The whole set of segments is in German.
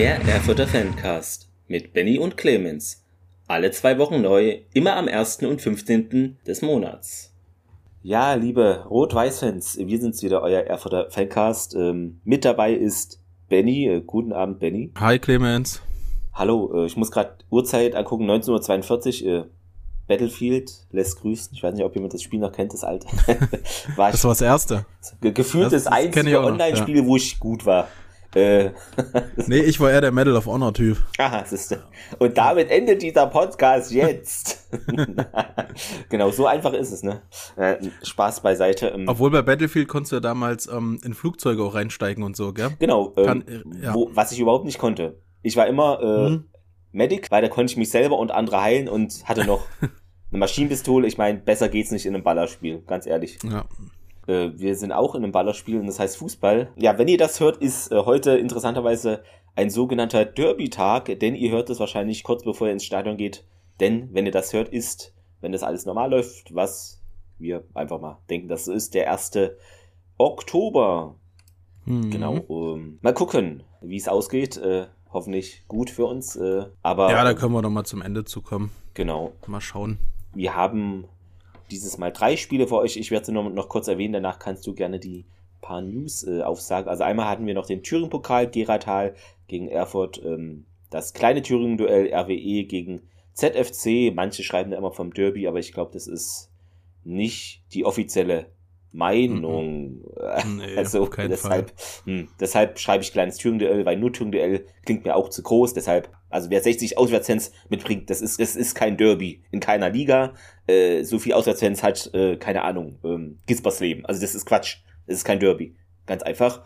Der Erfurter Fancast mit Benny und Clemens. Alle zwei Wochen neu, immer am 1. und 15. des Monats. Ja, liebe Rot-Weiß-Fans, wir sind's wieder, euer Erfurter Fancast. Ähm, mit dabei ist Benny. Äh, guten Abend, Benny. Hi, Clemens. Hallo, äh, ich muss gerade Uhrzeit angucken, 1942. Äh, Battlefield lässt grüßen. Ich weiß nicht, ob jemand das Spiel noch kennt, das alte. war das war das erste. Ge gefühlt das, das einzige Online-Spiel, ja. wo ich gut war. Äh, nee, ich war eher der Medal of Honor Typ. Aha, siehste. Und damit endet dieser Podcast jetzt. genau, so einfach ist es, ne? Äh, Spaß beiseite. Ähm, Obwohl bei Battlefield konntest du ja damals ähm, in Flugzeuge auch reinsteigen und so, gell? Genau, ähm, Kann, äh, ja. wo, was ich überhaupt nicht konnte. Ich war immer äh, hm. Medic, weil da konnte ich mich selber und andere heilen und hatte noch eine Maschinenpistole. Ich meine, besser geht's nicht in einem Ballerspiel, ganz ehrlich. Ja. Äh, wir sind auch in einem Ballerspiel und das heißt Fußball. Ja, wenn ihr das hört, ist äh, heute interessanterweise ein sogenannter Derby-Tag, denn ihr hört es wahrscheinlich kurz bevor ihr ins Stadion geht. Denn wenn ihr das hört, ist, wenn das alles normal läuft, was wir einfach mal denken, das ist der 1. Oktober. Mhm. Genau. Ähm, mal gucken, wie es ausgeht. Äh, hoffentlich gut für uns. Äh, aber ja, da können wir noch mal zum Ende zu kommen. Genau. Mal schauen. Wir haben dieses Mal drei Spiele für euch. Ich werde sie noch, noch kurz erwähnen, danach kannst du gerne die paar News äh, aufsagen. Also einmal hatten wir noch den Thüringen-Pokal, Geratal gegen Erfurt, ähm, das kleine Thüringen-Duell RWE gegen ZFC. Manche schreiben da immer vom Derby, aber ich glaube, das ist nicht die offizielle Meinung. Nee, also deshalb, hm, deshalb schreibe ich kleines Thüringen-Duell, weil nur Thüringen-Duell klingt mir auch zu groß. Deshalb, also wer 60 Auswärtsfans mitbringt, das ist, das ist kein Derby in keiner Liga. Äh, so viel Auswärtsfans hat, äh, keine Ahnung, ähm, Gispersleben. Also das ist Quatsch. Das ist kein Derby. Ganz einfach.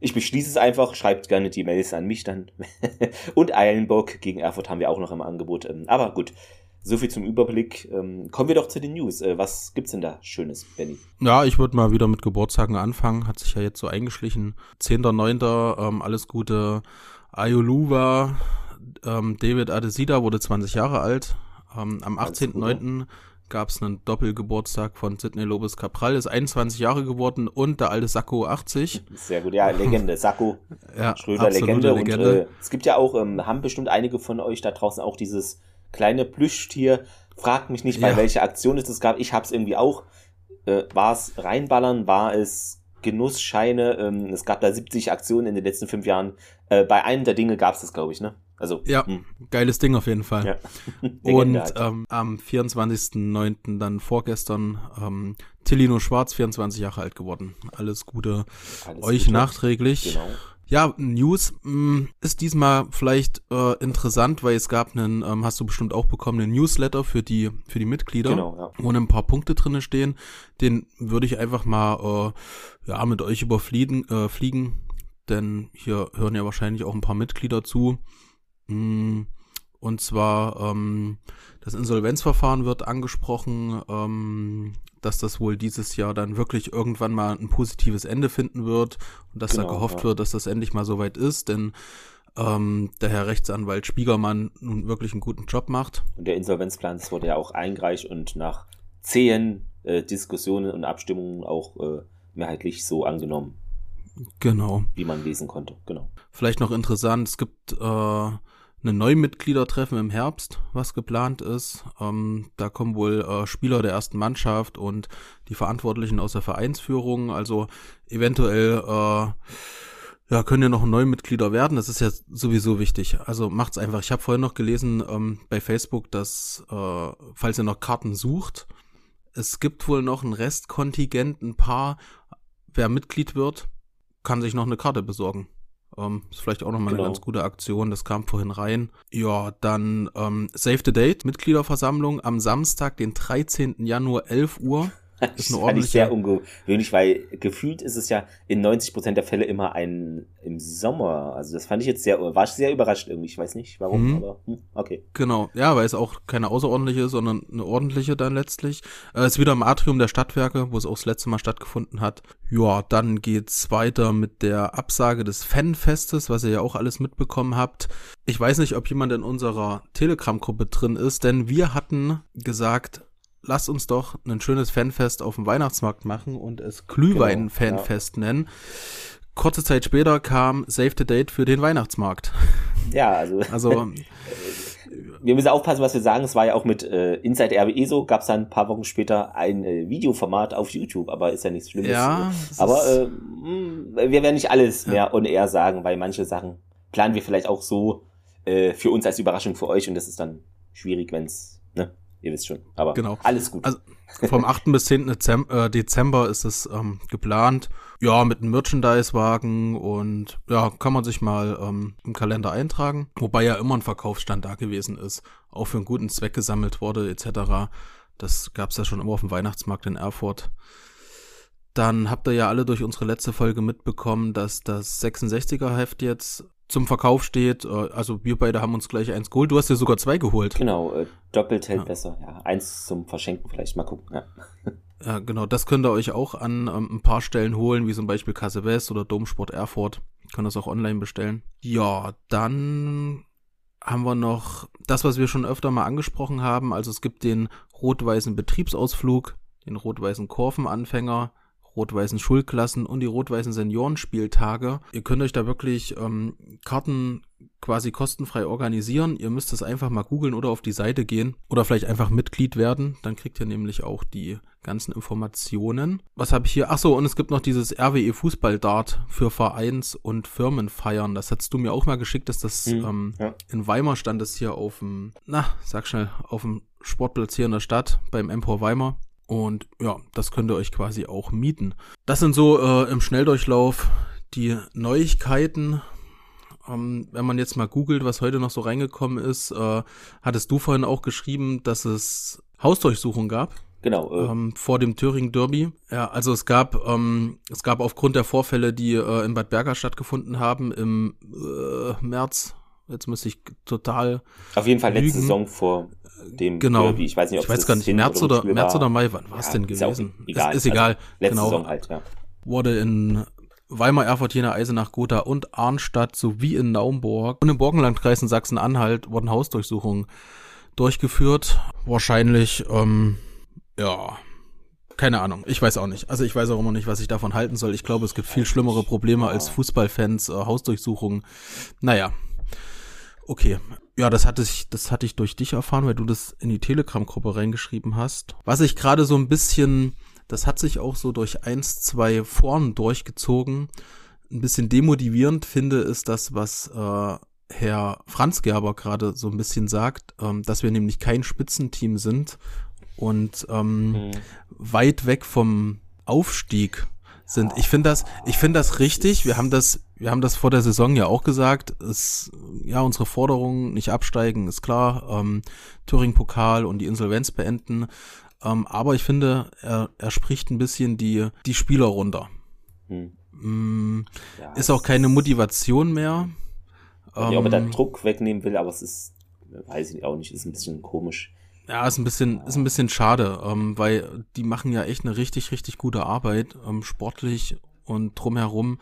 Ich beschließe es einfach, schreibt gerne die Mails an mich dann. Und Eilenburg gegen Erfurt haben wir auch noch im Angebot. Ähm, aber gut, so viel zum Überblick. Ähm, kommen wir doch zu den News. Äh, was gibt's denn da Schönes, Benny? Ja, ich würde mal wieder mit Geburtstagen anfangen. Hat sich ja jetzt so eingeschlichen. 10.9. Ähm, alles Gute. Ayoluwa, ähm, David Adesida wurde 20 Jahre alt. Ähm, am 18.9. gab es einen Doppelgeburtstag von Sidney Lopez Capral, ist 21 Jahre geworden und der alte Sakko 80. Sehr gut, ja, Legende, Sakko, ja, Schröder Legende. Legende. Und äh, es gibt ja auch, ähm, haben bestimmt einige von euch da draußen auch dieses kleine Plüschtier. Fragt mich nicht, bei ja. welcher Aktion es das gab. Ich hab's irgendwie auch. Äh, war es reinballern? War es Genussscheine? Ähm, es gab da 70 Aktionen in den letzten fünf Jahren. Äh, bei einem der Dinge gab's das, glaube ich, ne? Also, ja, mh. geiles Ding auf jeden Fall. Ja. Und halt. ähm, am 24.09. dann vorgestern ähm, Tillino Schwarz, 24 Jahre alt geworden. Alles Gute Alles euch Gute. nachträglich. Genau. Ja, News mh, mm, ist diesmal vielleicht äh, interessant, weil es gab einen, ähm, hast du bestimmt auch bekommen, einen Newsletter für die für die Mitglieder, genau, ja. wo ein paar Punkte drinne stehen. Den würde ich einfach mal äh, ja mit euch überfliegen, äh, fliegen, denn hier hören ja wahrscheinlich auch ein paar Mitglieder zu. Mm, und zwar ähm, das Insolvenzverfahren wird angesprochen. Ähm, dass das wohl dieses Jahr dann wirklich irgendwann mal ein positives Ende finden wird und dass genau, da gehofft ja. wird, dass das endlich mal soweit ist, denn ähm, der Herr Rechtsanwalt Spiegermann nun wirklich einen guten Job macht. Und der Insolvenzplan, das wurde ja auch eingereicht und nach zehn äh, Diskussionen und Abstimmungen auch äh, mehrheitlich so angenommen. Genau. Wie man lesen konnte, genau. Vielleicht noch interessant, es gibt äh, eine Neumitgliedertreffen im Herbst, was geplant ist. Ähm, da kommen wohl äh, Spieler der ersten Mannschaft und die Verantwortlichen aus der Vereinsführung. Also eventuell äh, ja, können ja noch Neumitglieder werden. Das ist ja sowieso wichtig. Also macht's einfach. Ich habe vorhin noch gelesen ähm, bei Facebook, dass äh, falls ihr noch Karten sucht, es gibt wohl noch ein Restkontingent, ein paar. Wer Mitglied wird, kann sich noch eine Karte besorgen. Ähm, ist vielleicht auch nochmal genau. eine ganz gute Aktion. Das kam vorhin rein. Ja, dann ähm, Save the Date, Mitgliederversammlung am Samstag, den 13. Januar, 11 Uhr. Ist eine ordentliche... sehr ungewöhnlich, weil gefühlt ist es ja in 90% der Fälle immer ein im Sommer. Also das fand ich jetzt sehr, war ich sehr überrascht irgendwie. Ich weiß nicht warum, mhm. aber hm, okay. Genau, ja, weil es auch keine außerordentliche, sondern eine ordentliche dann letztlich. Äh, ist wieder im Atrium der Stadtwerke, wo es auch das letzte Mal stattgefunden hat. Ja, dann geht's weiter mit der Absage des Fanfestes, was ihr ja auch alles mitbekommen habt. Ich weiß nicht, ob jemand in unserer Telegram-Gruppe drin ist, denn wir hatten gesagt, lasst uns doch ein schönes Fanfest auf dem Weihnachtsmarkt machen und es Glühwein-Fanfest genau, ja. nennen. kurze Zeit später kam Save the Date für den Weihnachtsmarkt. Ja, also. Also. wir müssen aufpassen, was wir sagen. Es war ja auch mit äh, Inside RWE so, gab es dann ein paar Wochen später ein äh, Videoformat auf YouTube, aber ist ja nichts Schlimmes. Ja, aber äh, mh, wir werden nicht alles ja. mehr on air sagen, weil manche Sachen planen wir vielleicht auch so äh, für uns als Überraschung für euch und das ist dann schwierig, wenn es, ne? Ihr wisst schon. Aber genau. alles gut. Also vom 8. bis 10. Dezember, Dezember ist es ähm, geplant. Ja, mit einem Merchandise-Wagen und ja, kann man sich mal ähm, im Kalender eintragen. Wobei ja immer ein Verkaufsstand da gewesen ist, auch für einen guten Zweck gesammelt wurde, etc. Das gab's ja schon immer auf dem Weihnachtsmarkt in Erfurt. Dann habt ihr ja alle durch unsere letzte Folge mitbekommen, dass das 66er Heft jetzt zum Verkauf steht. Äh, also wir beide haben uns gleich eins geholt. Du hast dir sogar zwei geholt. Genau, äh, doppelt hält ja. besser. Ja, eins zum Verschenken vielleicht. Mal gucken. Ja. ja, genau. Das könnt ihr euch auch an ähm, ein paar Stellen holen, wie zum Beispiel Kasse West oder Domsport Erfurt. Könnt das auch online bestellen. Ja, dann haben wir noch das, was wir schon öfter mal angesprochen haben. Also es gibt den rot-weißen Betriebsausflug, den rot-weißen Kurvenanfänger, rot-weißen Schulklassen und die rot-weißen Seniorenspieltage. Ihr könnt euch da wirklich ähm, Karten quasi kostenfrei organisieren. Ihr müsst es einfach mal googeln oder auf die Seite gehen oder vielleicht einfach Mitglied werden. Dann kriegt ihr nämlich auch die ganzen Informationen. Was habe ich hier? Ach so, und es gibt noch dieses RWE Fußball Dart für Vereins- und Firmenfeiern. Das hast du mir auch mal geschickt, dass das hm, ähm, ja. in Weimar stand es hier auf dem, na, sag schnell, auf dem Sportplatz hier in der Stadt beim Empor Weimar. Und ja, das könnt ihr euch quasi auch mieten. Das sind so äh, im Schnelldurchlauf die Neuigkeiten. Ähm, wenn man jetzt mal googelt, was heute noch so reingekommen ist, äh, hattest du vorhin auch geschrieben, dass es Hausdurchsuchungen gab. Genau. Äh. Ähm, vor dem Thüringen Derby. Ja, also es gab, ähm, es gab aufgrund der Vorfälle, die äh, in Bad Berger stattgefunden haben, im äh, März, jetzt müsste ich total. Auf jeden Fall letzte Saison vor dem genau. Derby. Ich weiß nicht, ob ich weiß gar nicht, März oder, März oder Mai, wann war es ja, denn gewesen? Ist, egal. ist, ist egal. Also, letzte genau. Saison halt, ja. Wurde in Weimar, Erfurt, Jena, Eisenach, Gotha und Arnstadt sowie in Naumburg und im Borkenlandkreis in Sachsen-Anhalt wurden Hausdurchsuchungen durchgeführt. Wahrscheinlich, ähm, ja, keine Ahnung. Ich weiß auch nicht. Also ich weiß auch immer nicht, was ich davon halten soll. Ich glaube, es gibt viel schlimmere Probleme als Fußballfans, äh, Hausdurchsuchungen. Naja. Okay. Ja, das hatte ich, das hatte ich durch dich erfahren, weil du das in die Telegram-Gruppe reingeschrieben hast. Was ich gerade so ein bisschen, das hat sich auch so durch eins, zwei Foren durchgezogen, ein bisschen demotivierend finde, ist das, was äh, Herr Franz Gerber gerade so ein bisschen sagt, ähm, dass wir nämlich kein Spitzenteam sind und ähm, mhm. weit weg vom Aufstieg sind. Ich finde das, ich finde das richtig. Wir haben das, wir haben das vor der Saison ja auch gesagt. Es, ja, unsere Forderungen nicht absteigen, ist klar. Ähm, Thüringen-Pokal und die Insolvenz beenden. Ähm, aber ich finde, er, er spricht ein bisschen die, die Spieler runter. Hm. Mm, ja, ist auch keine Motivation mehr. Ähm, ob er da Druck wegnehmen will, aber es ist, weiß ich auch nicht, ist ein bisschen komisch. Ja, ist ein bisschen, ist ein bisschen schade, ähm, weil die machen ja echt eine richtig, richtig gute Arbeit, ähm, sportlich und drumherum.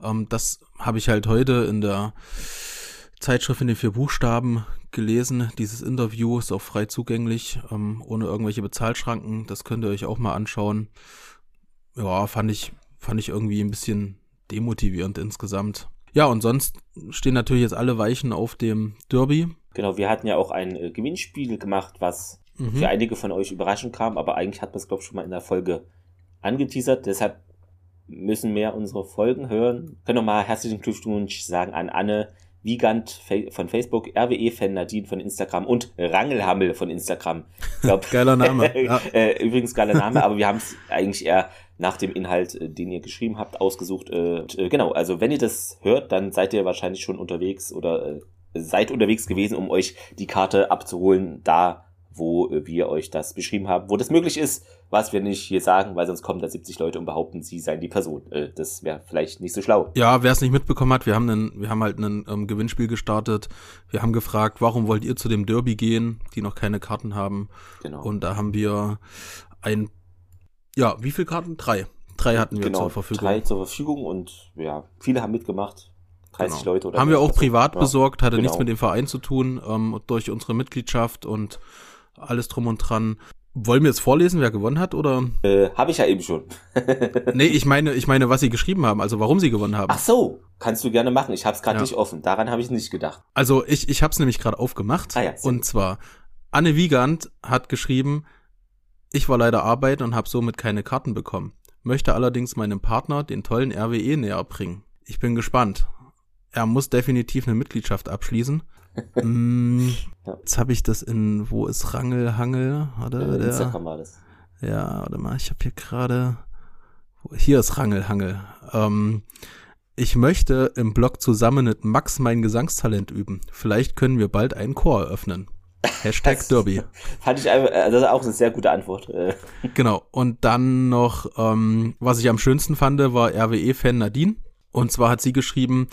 Ähm, das habe ich halt heute in der Zeitschrift in den vier Buchstaben gelesen. Dieses Interview ist auch frei zugänglich, ähm, ohne irgendwelche Bezahlschranken. Das könnt ihr euch auch mal anschauen. Ja, fand ich, fand ich irgendwie ein bisschen demotivierend insgesamt. Ja, und sonst stehen natürlich jetzt alle Weichen auf dem Derby. Genau, wir hatten ja auch ein äh, Gewinnspiel gemacht, was mhm. für einige von euch überraschend kam, aber eigentlich hat man es, glaube ich, schon mal in der Folge angeteasert. Deshalb müssen mehr unsere Folgen hören. Können nochmal herzlichen Glückwunsch sagen an Anne Wiegand von Facebook, RWE-Fan Nadine von Instagram und Rangelhammel von Instagram. Glaub, geiler Name. Ja. Äh, übrigens geiler Name, aber wir haben es eigentlich eher nach dem Inhalt, äh, den ihr geschrieben habt, ausgesucht. genau, also wenn ihr das hört, dann seid ihr wahrscheinlich schon unterwegs oder seid unterwegs gewesen, um euch die Karte abzuholen, da wo wir euch das beschrieben haben, wo das möglich ist, was wir nicht hier sagen, weil sonst kommen da 70 Leute und behaupten, sie seien die Person. Äh, das wäre vielleicht nicht so schlau. Ja, wer es nicht mitbekommen hat, wir haben einen, wir haben halt ein ähm, Gewinnspiel gestartet. Wir haben gefragt, warum wollt ihr zu dem Derby gehen, die noch keine Karten haben? Genau. Und da haben wir ein, ja, wie viele Karten? Drei. Drei hatten wir genau, zur Verfügung. Drei zur Verfügung und ja, viele haben mitgemacht. 30 genau. Leute oder Haben wir auch privat ja. besorgt, hatte genau. nichts mit dem Verein zu tun, ähm, durch unsere Mitgliedschaft und alles drum und dran. wollen wir jetzt vorlesen, wer gewonnen hat, oder? Äh, habe ich ja eben schon. nee, ich meine, ich meine, was sie geschrieben haben, also warum sie gewonnen haben. Ach so, kannst du gerne machen. Ich habe es gerade ja. nicht offen. Daran habe ich nicht gedacht. Also ich, ich habe es nämlich gerade aufgemacht. Ah, ja, und zwar, Anne Wiegand hat geschrieben, ich war leider arbeiten und habe somit keine Karten bekommen. Möchte allerdings meinem Partner den tollen RWE näher bringen. Ich bin gespannt. Er muss definitiv eine Mitgliedschaft abschließen. mm, jetzt habe ich das in, wo ist Rangel, Hangel? Oder in der, Instagram war das. Ja, warte mal, ich habe hier gerade, hier ist Rangel, Hangel. Ähm, ich möchte im Blog zusammen mit Max mein Gesangstalent üben. Vielleicht können wir bald einen Chor eröffnen. Hashtag das Derby. Fand ich einfach, äh, das ist auch eine sehr gute Antwort. Äh. Genau. Und dann noch, ähm, was ich am schönsten fand, war RWE-Fan Nadine. Und zwar hat sie geschrieben,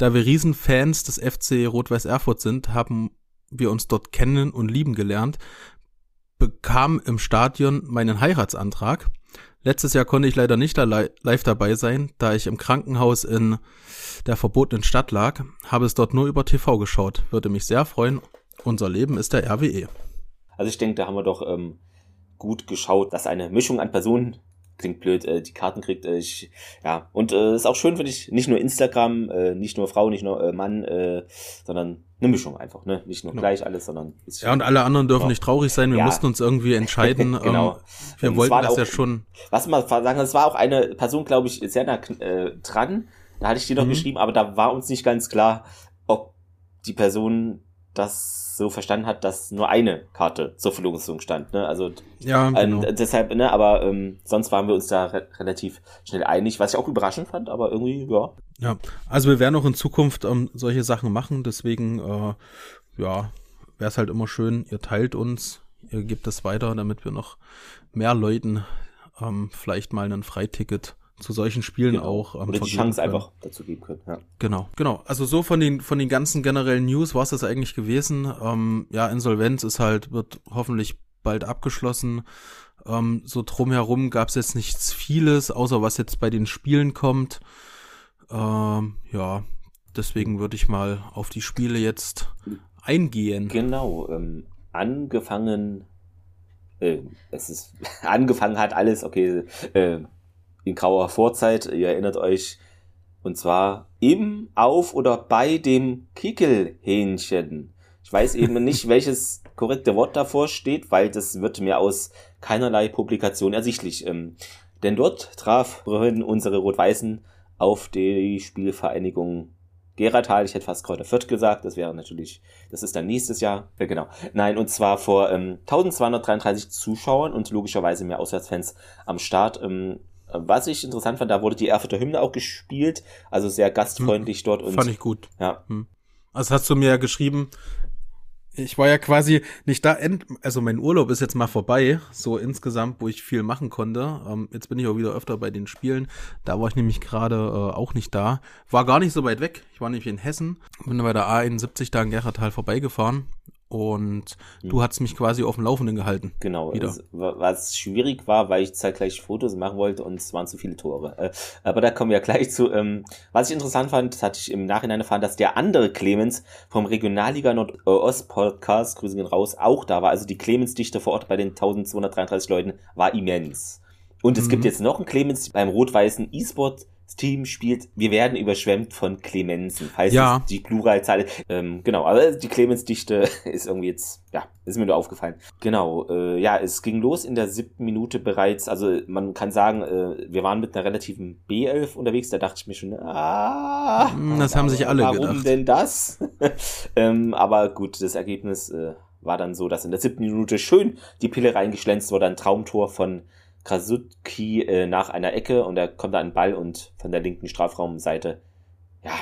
da wir Riesenfans des FC Rot-Weiß Erfurt sind, haben wir uns dort kennen und lieben gelernt, bekam im Stadion meinen Heiratsantrag. Letztes Jahr konnte ich leider nicht live dabei sein, da ich im Krankenhaus in der verbotenen Stadt lag, habe es dort nur über TV geschaut. Würde mich sehr freuen. Unser Leben ist der RWE. Also ich denke, da haben wir doch ähm, gut geschaut, dass eine Mischung an Personen klingt blöd, äh, die Karten kriegt. Äh, ich, ja, und äh, ist auch schön, finde ich, nicht nur Instagram, äh, nicht nur Frau, nicht nur äh, Mann, äh, sondern eine Mischung einfach, ne? Nicht nur genau. gleich alles, sondern Ja, und alle anderen dürfen nicht traurig sein. Wir ja. mussten uns irgendwie entscheiden. genau. Ähm, wir und wollten das auch, ja schon. Was man sagen, es war auch eine Person, glaube ich, sehr nah äh, dran. Da hatte ich die noch mhm. geschrieben, aber da war uns nicht ganz klar, ob die Person das so verstanden hat, dass nur eine Karte zur Verlosung stand. Ne? Also ja, genau. ähm, deshalb, ne, aber ähm, sonst waren wir uns da re relativ schnell einig, was ich auch überraschend fand, aber irgendwie, ja. Ja, also wir werden auch in Zukunft ähm, solche Sachen machen, deswegen, äh, ja, wäre es halt immer schön, ihr teilt uns, ihr gebt es weiter, damit wir noch mehr Leuten ähm, vielleicht mal ein Freiticket zu solchen Spielen genau. auch ähm, Oder die Chance können. einfach dazu geben können. Ja. Genau, genau. Also so von den von den ganzen generellen News war es das eigentlich gewesen. Ähm, ja, Insolvenz ist halt wird hoffentlich bald abgeschlossen. Ähm, so drumherum gab es jetzt nichts vieles, außer was jetzt bei den Spielen kommt. Ähm, ja, deswegen würde ich mal auf die Spiele jetzt eingehen. Genau, ähm, angefangen, äh, es ist angefangen hat alles, okay, äh, in grauer Vorzeit. Ihr erinnert euch. Und zwar im, auf oder bei dem Kickelhähnchen. Ich weiß eben nicht, welches korrekte Wort davor steht, weil das wird mir aus keinerlei Publikation ersichtlich. Ähm, denn dort traf unsere Rot-Weißen auf die Spielvereinigung Geratal, ich hätte fast Kräuter Fürth gesagt, das wäre natürlich, das ist dann nächstes Jahr, äh, genau. Nein, und zwar vor ähm, 1233 Zuschauern und logischerweise mehr Auswärtsfans am Start. Ähm, was ich interessant fand, da wurde die Erfurter Hymne auch gespielt, also sehr gastfreundlich hm, dort. Und, fand ich gut. Ja. Hm. Also hast du mir ja geschrieben, ich war ja quasi nicht da, also mein Urlaub ist jetzt mal vorbei, so insgesamt, wo ich viel machen konnte. Ähm, jetzt bin ich auch wieder öfter bei den Spielen. Da war ich nämlich gerade äh, auch nicht da. War gar nicht so weit weg. Ich war nämlich in Hessen, bin bei der A71 da in Gerratal vorbeigefahren und du hm. hast mich quasi auf dem Laufenden gehalten. Genau. Es, was schwierig war, weil ich zeitgleich Fotos machen wollte und es waren zu viele Tore. Äh, aber da kommen wir gleich zu. Ähm, was ich interessant fand, das hatte ich im Nachhinein erfahren, dass der andere Clemens vom Regionalliga Nordost Podcast, Grüße gehen raus, auch da war. Also die Clemens-Dichte vor Ort bei den 1233 Leuten war immens. Und es mhm. gibt jetzt noch einen Clemens beim rot-weißen E-Sport Team spielt, wir werden überschwemmt von Clemensen, falls ja. die Pluralzahl ähm, genau, aber die Clemensdichte ist irgendwie jetzt, ja, ist mir nur aufgefallen. Genau, äh, ja, es ging los in der siebten Minute bereits, also man kann sagen, äh, wir waren mit einer relativen B11 unterwegs, da dachte ich mir schon, ah, hm, das haben sich alle warum gedacht. Warum denn das? ähm, aber gut, das Ergebnis äh, war dann so, dass in der siebten Minute schön die Pille reingeschlänzt wurde, ein Traumtor von Krasutki äh, nach einer Ecke und er kommt da an den Ball und von der linken Strafraumseite, ja,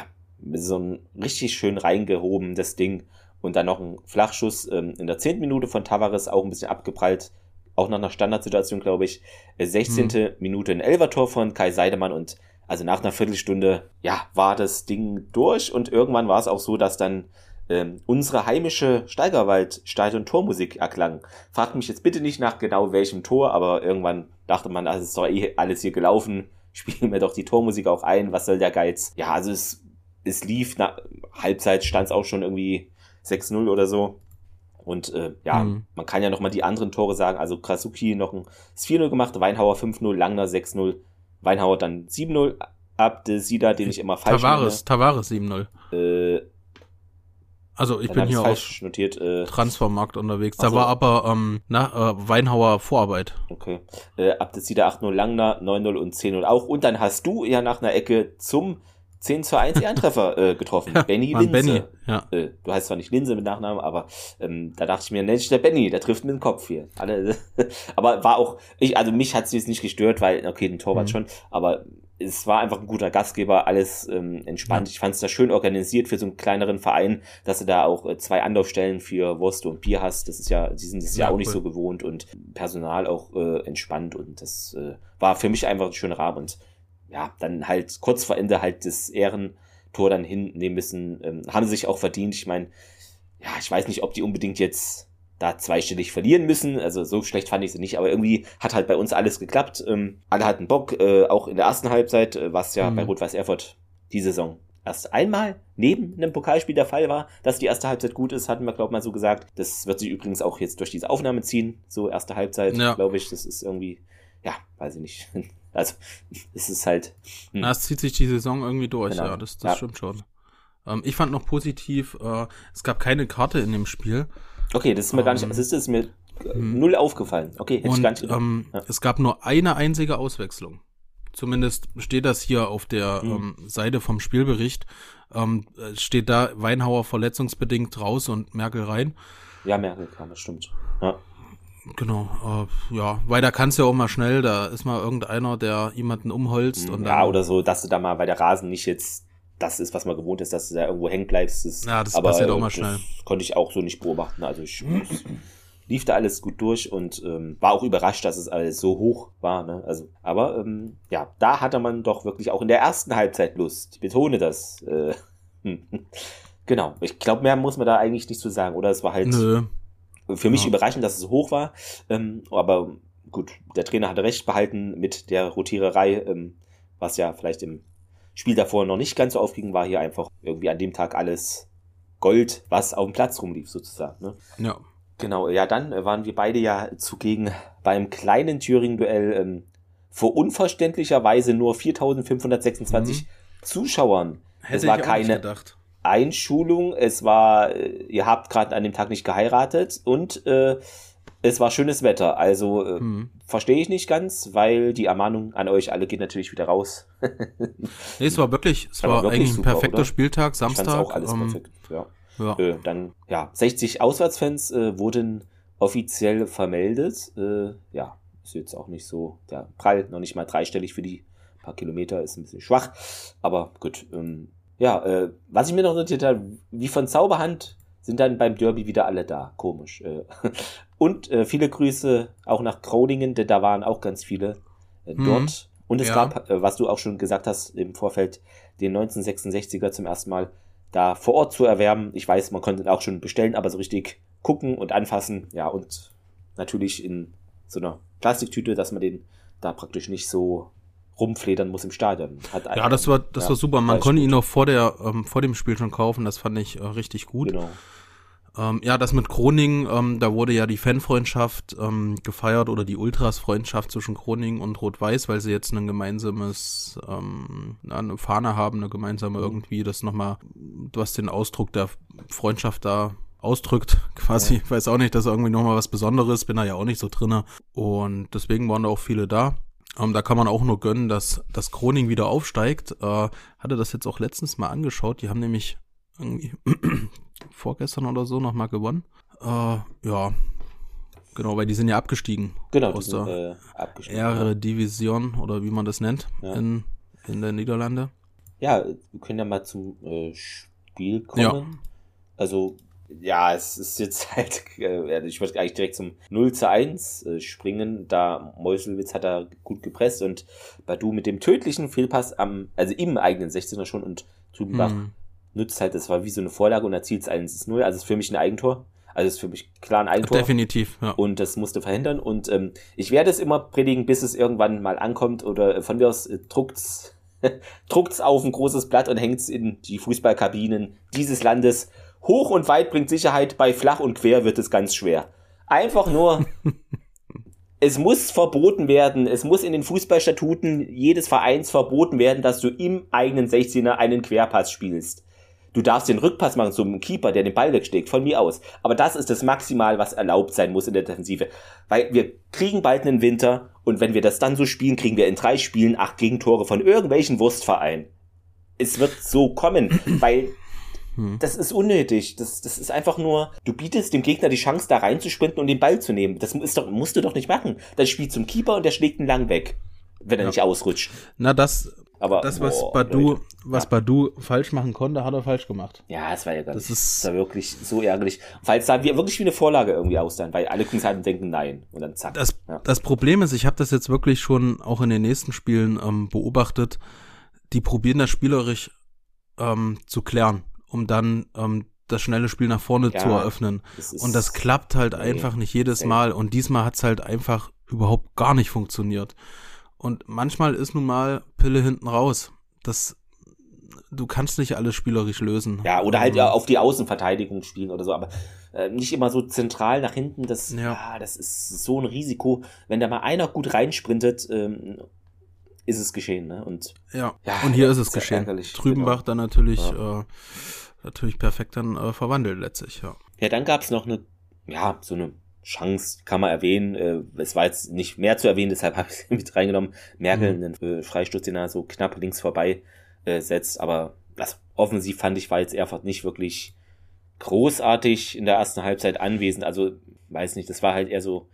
so ein richtig schön reingehoben, das Ding. Und dann noch ein Flachschuss ähm, in der zehnten Minute von Tavares, auch ein bisschen abgeprallt, auch nach einer Standardsituation, glaube ich. Äh, 16. Mhm. Minute ein Elvertor von Kai Seidemann und also nach einer Viertelstunde, ja, war das Ding durch und irgendwann war es auch so, dass dann ähm, unsere heimische Steigerwald Stadion Tormusik erklang. Fragt mich jetzt bitte nicht nach genau welchem Tor, aber irgendwann dachte man, das ist doch eh alles hier gelaufen. Spielen wir doch die Tormusik auch ein. Was soll der Geiz? Ja, also es, es lief, nach Halbzeit stand es auch schon irgendwie 6-0 oder so. Und äh, ja, mhm. man kann ja noch mal die anderen Tore sagen. Also Krasuki noch ein 4-0 gemacht, Weinhauer 5-0, Langner 6-0, Weinhauer dann 7-0, Abdesida, den ich immer falsch Tavares, Tavares 7-0. Äh, also ich bin hier falsch notiert, äh, Transfermarkt unterwegs. Da so. war aber ähm, na, äh, Weinhauer Vorarbeit. Okay. Äh, Abdesida 8-0, Langner 9-0 und 10-0 auch. Und dann hast du ja nach einer Ecke zum 10 zu 1 Ehrentreffer äh, getroffen. Ja, Benny Linse. Benny, ja. Äh, du heißt zwar nicht Linse mit Nachnamen, aber ähm, da dachte ich mir, nenn dich der Benny, der trifft mit dem Kopf hier. Alle, aber war auch, ich, also mich hat es jetzt nicht gestört, weil, okay, den Torwart mhm. schon, aber es war einfach ein guter Gastgeber, alles ähm, entspannt. Ja. Ich fand es da schön organisiert für so einen kleineren Verein, dass du da auch äh, zwei Anlaufstellen für Wurst und Bier hast. Das ist ja, die sind es ja, ja, auch cool. nicht so gewohnt und Personal auch äh, entspannt und das äh, war für mich einfach ein schöner Rahmen und ja, dann halt kurz vor Ende halt das Ehrentor dann hinnehmen müssen. Ähm, haben sie sich auch verdient. Ich meine, ja, ich weiß nicht, ob die unbedingt jetzt da zweistellig verlieren müssen. Also so schlecht fand ich sie nicht, aber irgendwie hat halt bei uns alles geklappt. Ähm, alle hatten Bock, äh, auch in der ersten Halbzeit, äh, was ja mhm. bei Rot-Weiß Erfurt die Saison erst einmal neben einem Pokalspiel der Fall war, dass die erste Halbzeit gut ist, hatten wir, glaube ich, mal so gesagt. Das wird sich übrigens auch jetzt durch diese Aufnahme ziehen, so erste Halbzeit, ja. glaube ich. Das ist irgendwie, ja, weiß ich nicht. Also, es ist halt. Hm. Na, es zieht sich die Saison irgendwie durch, genau. ja, das, das ja. stimmt schon. Ähm, ich fand noch positiv, äh, es gab keine Karte in dem Spiel. Okay, das ist mir ähm, gar nicht, ähm, das ist, mir hm. null aufgefallen. Okay, hätte und, ich gar nicht ähm, ja. Es gab nur eine einzige Auswechslung. Zumindest steht das hier auf der hm. ähm, Seite vom Spielbericht. Ähm, steht da Weinhauer verletzungsbedingt raus und Merkel rein. Ja, Merkel kam, das stimmt. Ja. Genau, äh, ja, weil da kannst du ja auch mal schnell, da ist mal irgendeiner, der jemanden umholzt. und Ja, oder so, dass du da mal, weil der Rasen nicht jetzt das ist, was man gewohnt ist, dass du da irgendwo hängen bleibst. Das, ja, das aber, passiert auch mal schnell. konnte ich auch so nicht beobachten. Also ich, lief da alles gut durch und ähm, war auch überrascht, dass es alles so hoch war. Ne? Also, aber ähm, ja, da hatte man doch wirklich auch in der ersten Halbzeit Lust. Ich betone das. Äh, genau. Ich glaube, mehr muss man da eigentlich nicht zu sagen, oder? Es war halt Nö. für mich ja. überraschend, dass es hoch war. Ähm, aber gut, der Trainer hatte recht behalten mit der Rotiererei, ähm, was ja vielleicht im Spiel davor noch nicht ganz so aufging, war hier einfach irgendwie an dem Tag alles Gold, was auf dem Platz rumlief, sozusagen. Ne? Ja. Genau, ja, dann waren wir beide ja zugegen beim kleinen Thüringen-Duell ähm, vor unverständlicherweise nur 4526 mhm. Zuschauern. Hätte es war keine Einschulung, es war, äh, ihr habt gerade an dem Tag nicht geheiratet und äh, es war schönes Wetter, also äh, hm. verstehe ich nicht ganz, weil die Ermahnung an euch alle geht natürlich wieder raus. nee, es war wirklich, es war, war wirklich eigentlich super, ein perfekter oder? Spieltag, Samstag. auch alles ähm, perfekt, ja. ja. Äh, dann, ja, 60 Auswärtsfans äh, wurden offiziell vermeldet. Äh, ja, ist jetzt auch nicht so, der Prall, noch nicht mal dreistellig für die paar Kilometer, ist ein bisschen schwach, aber gut. Ähm, ja, äh, was ich mir noch notiert habe, wie von Zauberhand sind dann beim Derby wieder alle da. Komisch. Äh. Und äh, viele Grüße auch nach Groningen, denn da waren auch ganz viele äh, hm. dort. Hm. Und es ja. gab, äh, was du auch schon gesagt hast im Vorfeld, den 1966er zum ersten Mal da vor Ort zu erwerben. Ich weiß, man konnte ihn auch schon bestellen, aber so richtig gucken und anfassen. Ja, und natürlich in so einer Plastiktüte, dass man den da praktisch nicht so rumfledern muss im Stadion. ja, das war das ja, war super. Man konnte ihn noch vor der ähm, vor dem Spiel schon kaufen. Das fand ich äh, richtig gut. Genau. Ähm, ja, das mit Groningen, ähm, da wurde ja die Fanfreundschaft ähm, gefeiert oder die Ultras-Freundschaft zwischen Groningen und Rot-Weiß, weil sie jetzt ein gemeinsames, ähm, eine Fahne haben, eine gemeinsame irgendwie, das nochmal, was den Ausdruck der Freundschaft da ausdrückt, quasi. Ja. Ich weiß auch nicht, dass irgendwie nochmal was Besonderes, bin da ja auch nicht so drinne. Und deswegen waren da auch viele da. Ähm, da kann man auch nur gönnen, dass das Groningen wieder aufsteigt. Äh, hatte das jetzt auch letztens mal angeschaut. Die haben nämlich irgendwie vorgestern oder so nochmal gewonnen. Äh, ja, genau, weil die sind ja abgestiegen. Genau, aus sind, der äh, abgestiegen. Ehre Division oder wie man das nennt ja. in, in der Niederlande. Ja, wir können ja mal zum äh, Spiel kommen. Ja. Also, ja, es ist jetzt halt, äh, ich würde eigentlich direkt zum 0 zu 1 äh, springen, da Meuselwitz hat da gut gepresst und Badu mit dem tödlichen Fehlpass am, also im eigenen 16er schon und Trübenbach mhm nützt halt, das war wie so eine Vorlage und erzielt es 1-0. Also ist für mich ein Eigentor. Also ist für mich klar ein Eigentor. Definitiv, ja. Und das musste verhindern. Und ähm, ich werde es immer predigen, bis es irgendwann mal ankommt oder äh, von mir aus äh, druckt's, druckt's auf ein großes Blatt und hängt's in die Fußballkabinen dieses Landes. hoch und weit bringt Sicherheit, bei flach und quer wird es ganz schwer. Einfach nur, es muss verboten werden, es muss in den Fußballstatuten jedes Vereins verboten werden, dass du im eigenen 16er einen Querpass spielst. Du darfst den Rückpass machen zum Keeper, der den Ball wegsteckt, von mir aus. Aber das ist das Maximal, was erlaubt sein muss in der Defensive. Weil wir kriegen bald einen Winter und wenn wir das dann so spielen, kriegen wir in drei Spielen acht Gegentore von irgendwelchen Wurstvereinen. Es wird so kommen, weil hm. das ist unnötig. Das, das ist einfach nur, du bietest dem Gegner die Chance, da reinzusprinten und den Ball zu nehmen. Das ist doch, musst du doch nicht machen. Dann spielt zum Keeper und der schlägt ihn lang weg, wenn er ja. nicht ausrutscht. Na, das, aber das, was boah, Badu, was ja. Badu falsch machen konnte, hat er falsch gemacht. Ja, es war ja das, ist, das war wirklich so ärgerlich. Es sah wirklich wie eine Vorlage irgendwie aus dann, weil alle Kunsthalten denken nein und dann zack. Das, ja. das Problem ist, ich habe das jetzt wirklich schon auch in den nächsten Spielen ähm, beobachtet. Die probieren das spielerisch ähm, zu klären, um dann ähm, das schnelle Spiel nach vorne ja, zu eröffnen. Das und das klappt halt nee, einfach nicht jedes Mal. Und diesmal hat's halt einfach überhaupt gar nicht funktioniert. Und manchmal ist nun mal Pille hinten raus. Das, du kannst nicht alles spielerisch lösen. Ja, oder halt ja ähm, auf die Außenverteidigung spielen oder so, aber äh, nicht immer so zentral nach hinten. Das, ja. ja. das ist so ein Risiko. Wenn da mal einer gut reinsprintet, ähm, ist es geschehen, ne? Und ja, ja und hier ist es geschehen. Trübenbach genau. dann natürlich, ja. äh, natürlich perfekt dann äh, verwandelt letztlich, ja. Ja, dann gab's noch eine, ja, so eine Chance kann man erwähnen. Äh, es war jetzt nicht mehr zu erwähnen, deshalb habe ich es mit reingenommen. Merkel mhm. einen äh, Freistoß, den er so knapp links vorbei äh, setzt. Aber das offensiv fand ich, war jetzt Erfurt nicht wirklich großartig in der ersten Halbzeit anwesend. Also, weiß nicht, das war halt eher so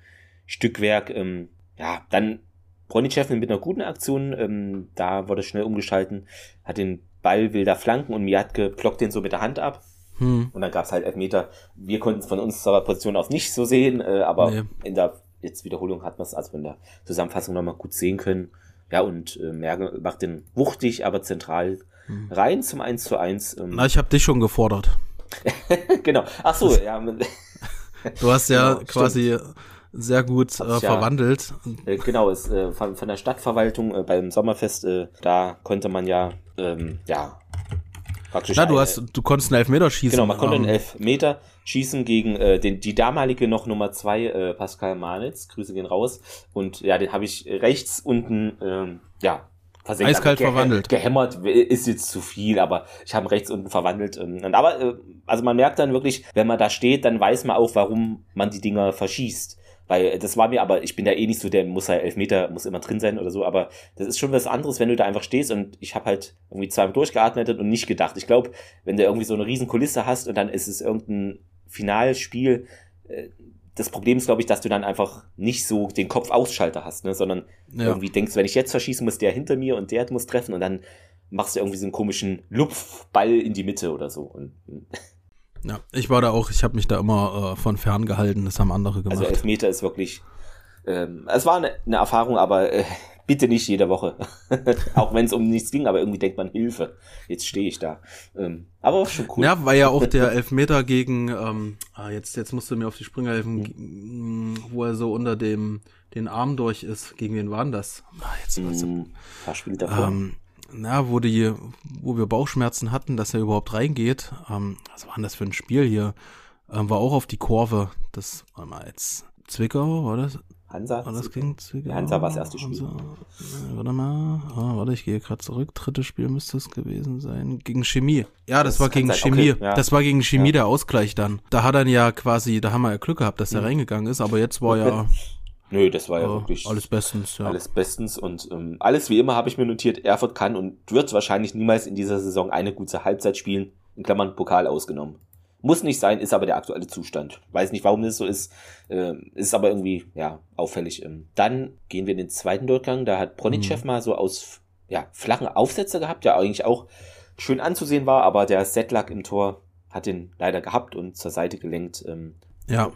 Stückwerk. Ähm, ja, dann Bronicev mit einer guten Aktion. Ähm, da wurde schnell umgeschalten, hat den Ball will da flanken und Miatke blockt den so mit der Hand ab. Hm. Und dann gab es halt Elfmeter. Wir konnten es von unserer Position aus nicht so sehen, äh, aber nee. in der jetzt Wiederholung hat man es also in der Zusammenfassung nochmal gut sehen können. Ja, und äh, Merkel macht den wuchtig, aber zentral hm. rein zum 1 zu 1. Ähm. Na, ich habe dich schon gefordert. genau. Ach so, ja. du hast ja genau, quasi stimmt. sehr gut äh, verwandelt. Äh, genau, ist äh, von, von der Stadtverwaltung äh, beim Sommerfest, äh, da konnte man ja, ähm, ja, praktisch. Na, du hast, du konntest einen Elfmeter schießen. Genau, man konnte einen Elfmeter schießen gegen äh, den, die damalige noch Nummer zwei äh, Pascal Manitz. Grüße gehen raus. Und ja, den habe ich rechts unten, ähm, ja, versenkt. Eiskalt ge verwandelt. Gehämmert ist jetzt zu viel, aber ich habe rechts unten verwandelt. Ähm, aber, äh, also man merkt dann wirklich, wenn man da steht, dann weiß man auch, warum man die Dinger verschießt. Weil das war mir, aber ich bin da eh nicht so, der muss ja elf Meter, muss immer drin sein oder so, aber das ist schon was anderes, wenn du da einfach stehst und ich habe halt irgendwie zweimal durchgeatmet und nicht gedacht. Ich glaube, wenn du irgendwie so eine riesen Kulisse hast und dann ist es irgendein Finalspiel, äh, das Problem ist, glaube ich, dass du dann einfach nicht so den Kopf ausschalter hast, ne, sondern ja. irgendwie denkst, wenn ich jetzt verschießen muss, der hinter mir und der muss treffen und dann machst du irgendwie so einen komischen Lupfball in die Mitte oder so. Und, ja, ich war da auch, ich habe mich da immer äh, von fern gehalten, das haben andere gemacht. Also Elfmeter ist wirklich, ähm, es war eine, eine Erfahrung, aber äh, bitte nicht jede Woche. auch wenn es um nichts ging, aber irgendwie denkt man, Hilfe, jetzt stehe ich da. Ähm, aber auch schon cool. Ja, war ja auch der Elfmeter gegen, ähm, ah, jetzt, jetzt musst du mir auf die Sprünge helfen, mhm. wo er so unter dem den Arm durch ist. Gegen wen war denn das? Ah, jetzt, mhm, paar Spiele davor. Ähm, na, wo die, wo wir Bauchschmerzen hatten, dass er überhaupt reingeht. Ähm, was war denn das für ein Spiel hier? Ähm, war auch auf die Kurve. Das war mal jetzt Zwickau, war das? Hansa. War das gegen Zwickau? Hansa war das erste Spiel. Hansa. Warte mal, oh, warte, ich gehe gerade zurück. Drittes Spiel müsste es gewesen sein. Gegen Chemie. Ja, das, das war gegen sein. Chemie. Okay, ja. Das war gegen Chemie ja. der Ausgleich dann. Da hat er ja quasi, da haben wir ja Glück gehabt, dass er mhm. reingegangen ist, aber jetzt war ja Nö, das war ja oh, wirklich alles bestens. Ja. Alles bestens und ähm, alles wie immer habe ich mir notiert. Erfurt kann und wird wahrscheinlich niemals in dieser Saison eine gute Halbzeit spielen. In Klammern Pokal ausgenommen. Muss nicht sein, ist aber der aktuelle Zustand. Weiß nicht, warum das so ist. Äh, ist aber irgendwie ja auffällig. Ähm, dann gehen wir in den zweiten Durchgang. Da hat Pronicev mhm. mal so aus ja, flachen Aufsätze gehabt, der eigentlich auch schön anzusehen war, aber der Setlack im Tor hat den leider gehabt und zur Seite gelenkt. Ähm, ja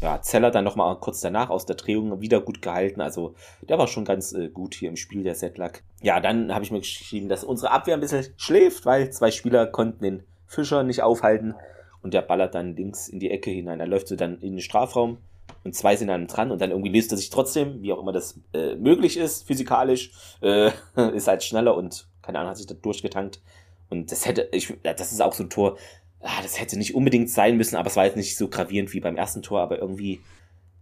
ja, Zeller dann nochmal kurz danach aus der Drehung wieder gut gehalten. Also der war schon ganz äh, gut hier im Spiel, der Setlack. Ja, dann habe ich mir geschrieben, dass unsere Abwehr ein bisschen schläft, weil zwei Spieler konnten den Fischer nicht aufhalten und der ballert dann links in die Ecke hinein. Er läuft so dann in den Strafraum und zwei sind dann dran und dann irgendwie löst er sich trotzdem, wie auch immer das äh, möglich ist, physikalisch, äh, ist halt schneller und keine Ahnung, hat sich da durchgetankt. Und das hätte, ich, das ist auch so ein Tor, ah, das hätte nicht unbedingt sein müssen, aber es war jetzt nicht so gravierend wie beim ersten Tor, aber irgendwie,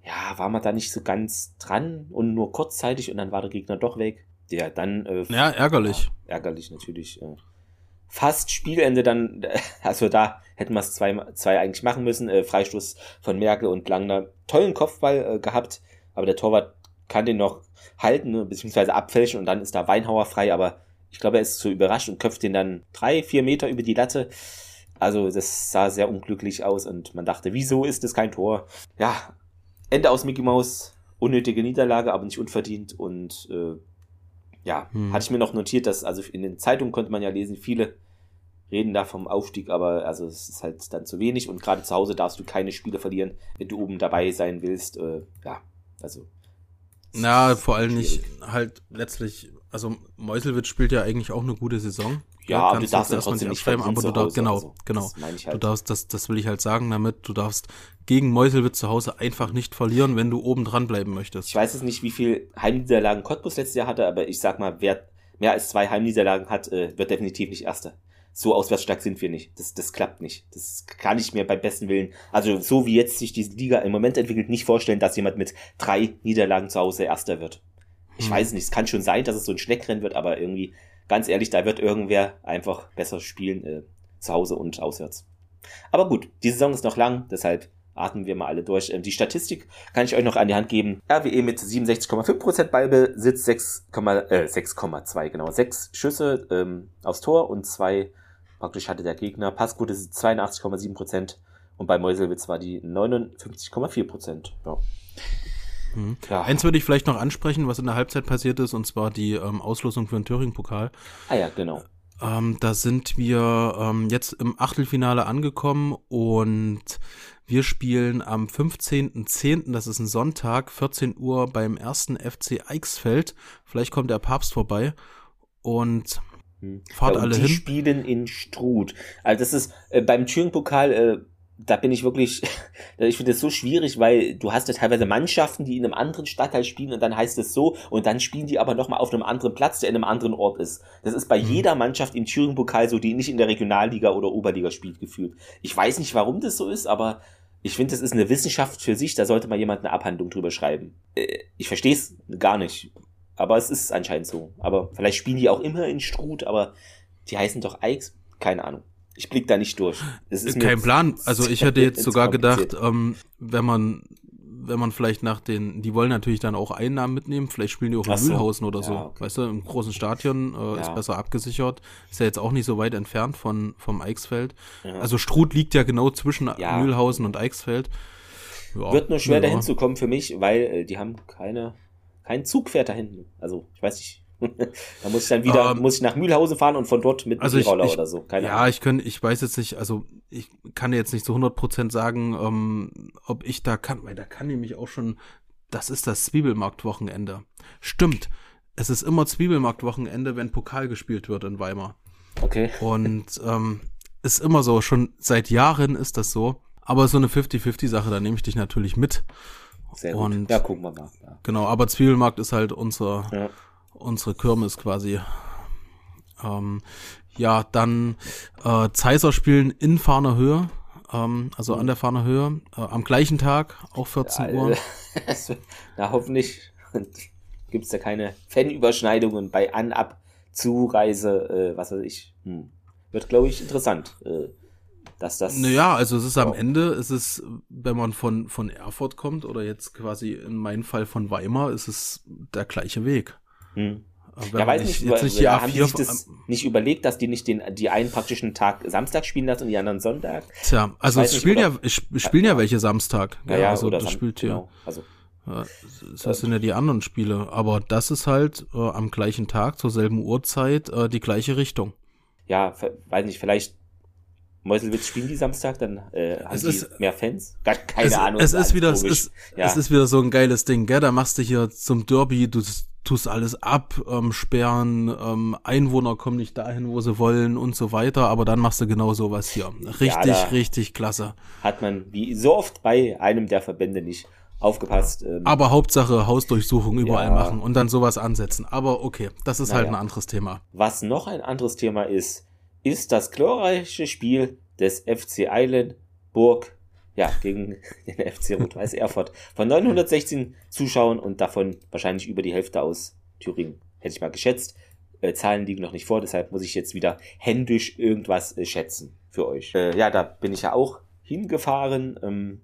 ja, war man da nicht so ganz dran und nur kurzzeitig und dann war der Gegner doch weg. Ja, dann. Äh, ja, ärgerlich. Ja, ärgerlich natürlich. Äh, fast Spielende dann, also da hätten wir es zwei, zwei eigentlich machen müssen. Äh, Freistoß von Merkel und Langner. Tollen Kopfball äh, gehabt, aber der Torwart kann den noch halten, ne, beziehungsweise abfälschen und dann ist da Weinhauer frei, aber ich glaube, er ist so überrascht und köpft den dann drei, vier Meter über die Latte. Also das sah sehr unglücklich aus und man dachte, wieso ist das kein Tor? Ja, Ende aus Mickey Mouse, unnötige Niederlage, aber nicht unverdient und äh, ja, hm. hatte ich mir noch notiert, dass also in den Zeitungen konnte man ja lesen, viele reden da vom Aufstieg, aber also es ist halt dann zu wenig und gerade zu Hause darfst du keine Spiele verlieren, wenn du oben dabei sein willst. Äh, ja, also. Na, vor allem nicht halt letztlich, also Meuselwitz spielt ja eigentlich auch eine gute Saison. Ja, aber du darfst erstmal nicht abschreiben, aber du darfst, genau, also, genau. Halt. Du darfst, das, das will ich halt sagen damit, du darfst gegen Meuselwitz zu Hause einfach nicht verlieren, wenn du oben dran bleiben möchtest. Ich weiß jetzt nicht, wie viel Heimniederlagen Cottbus letztes Jahr hatte, aber ich sag mal, wer mehr als zwei Heimniederlagen hat, äh, wird definitiv nicht Erster. So auswärtsstark sind wir nicht. Das, das klappt nicht. Das kann ich mir beim besten Willen, also so wie jetzt sich diese Liga im Moment entwickelt, nicht vorstellen, dass jemand mit drei Niederlagen zu Hause Erster wird. Ich hm. weiß nicht, es kann schon sein, dass es so ein Schneckrennen wird, aber irgendwie ganz ehrlich, da wird irgendwer einfach besser spielen äh, zu Hause und auswärts. Aber gut, die Saison ist noch lang, deshalb atmen wir mal alle durch. Ähm, die Statistik kann ich euch noch an die Hand geben. RWE mit 67,5% Ballbesitz, 6,2 äh, 6,2 genau, 6 Schüsse ähm, aufs Tor und zwei praktisch hatte der Gegner. Passquote ist 82,7% und bei Meuselwitz war die 59,4%. Ja. Mhm. Ja. Eins würde ich vielleicht noch ansprechen, was in der Halbzeit passiert ist, und zwar die ähm, Auslosung für den Thüringen-Pokal. Ah ja, genau. Ähm, da sind wir ähm, jetzt im Achtelfinale angekommen und wir spielen am 15.10., das ist ein Sonntag, 14 Uhr beim ersten FC Eichsfeld. Vielleicht kommt der Papst vorbei und hm. fahrt ja, alle die hin. Die spielen in Struth. Also das ist äh, beim Thüringen-Pokal äh, da bin ich wirklich, ich finde es so schwierig, weil du hast ja teilweise Mannschaften, die in einem anderen Stadtteil spielen und dann heißt es so und dann spielen die aber nochmal auf einem anderen Platz, der in einem anderen Ort ist. Das ist bei mhm. jeder Mannschaft im Thüringen-Pokal so, die nicht in der Regionalliga oder Oberliga spielt, gefühlt. Ich weiß nicht, warum das so ist, aber ich finde, das ist eine Wissenschaft für sich, da sollte mal jemand eine Abhandlung drüber schreiben. Äh, ich verstehe es gar nicht, aber es ist anscheinend so. Aber vielleicht spielen die auch immer in Struth, aber die heißen doch Eiks, keine Ahnung. Ich blick da nicht durch. Es ist Kein Plan. Also ich hätte jetzt sogar gedacht, ähm, wenn man wenn man vielleicht nach den, die wollen natürlich dann auch Einnahmen mitnehmen, vielleicht spielen die auch in so. Mühlhausen oder so. okay. Weißt du, im großen Stadion äh, ja. ist besser abgesichert. Ist ja jetzt auch nicht so weit entfernt von vom Eichsfeld. Ja. Also Struth liegt ja genau zwischen ja. Mühlhausen und Eichsfeld. Wird nur schwer dahin zu kommen für mich, weil äh, die haben keine kein Zug fährt dahin. Also ich weiß nicht, da muss ich dann wieder, ähm, muss ich nach Mühlhausen fahren und von dort mit also Roller oder so. Keine ja, Ahnung. ich kann, ich weiß jetzt nicht, also ich kann jetzt nicht so 100% sagen, ähm, ob ich da kann, weil da kann nämlich auch schon, das ist das Zwiebelmarktwochenende. Stimmt. Es ist immer Zwiebelmarktwochenende, wenn Pokal gespielt wird in Weimar. Okay. Und ähm, ist immer so, schon seit Jahren ist das so. Aber so eine 50-50-Sache, da nehme ich dich natürlich mit. Sehr gut. Und, ja, gucken wir mal. Ja. Genau, aber Zwiebelmarkt ist halt unser, ja unsere Kirmes quasi. Ähm, ja, dann äh, Zeiser spielen in Fahner Höhe, ähm, also an der Fahner Höhe, äh, am gleichen Tag, auch 14 ja, Uhr. Na, hoffentlich gibt es da keine Fanüberschneidungen bei An-, Ab-, Zureise, äh, was weiß ich. Hm. Wird, glaube ich, interessant. Äh, dass das. Naja, also es ist am Ende, es ist, wenn man von, von Erfurt kommt oder jetzt quasi in meinem Fall von Weimar, ist es der gleiche Weg. Hm. Ja, weiß nicht, jetzt nicht haben die sich das nicht überlegt, dass die nicht den, die einen praktischen Tag Samstag spielen lassen und die anderen Sonntag? Tja, also es spielen ja, spielen ja welche Samstag. Ja, ja also das spielt hier. Genau. Also, das sind ja die anderen Spiele, aber das ist halt äh, am gleichen Tag, zur selben Uhrzeit, äh, die gleiche Richtung. Ja, weiß nicht, vielleicht Meuselwitz spielen die Samstag, dann äh, haben es die ist, mehr Fans? Gar keine es, Ahnung. Es ist wieder, es ist, ja. es ist wieder so ein geiles Ding, gell? Da machst du hier zum Derby, du tust alles absperren, ähm, ähm, Einwohner kommen nicht dahin, wo sie wollen und so weiter, aber dann machst du genau sowas hier. Richtig, ja, richtig klasse. Hat man wie so oft bei einem der Verbände nicht aufgepasst. Ähm, aber Hauptsache Hausdurchsuchung überall ja. machen und dann sowas ansetzen. Aber okay, das ist naja. halt ein anderes Thema. Was noch ein anderes Thema ist, ist das glorreiche Spiel des FC Eilenburg, ja, gegen den FC Rot-Weiß Erfurt von 916 Zuschauern und davon wahrscheinlich über die Hälfte aus Thüringen, hätte ich mal geschätzt. Äh, Zahlen liegen noch nicht vor, deshalb muss ich jetzt wieder händisch irgendwas äh, schätzen für euch. Äh, ja, da bin ich ja auch hingefahren. Ähm,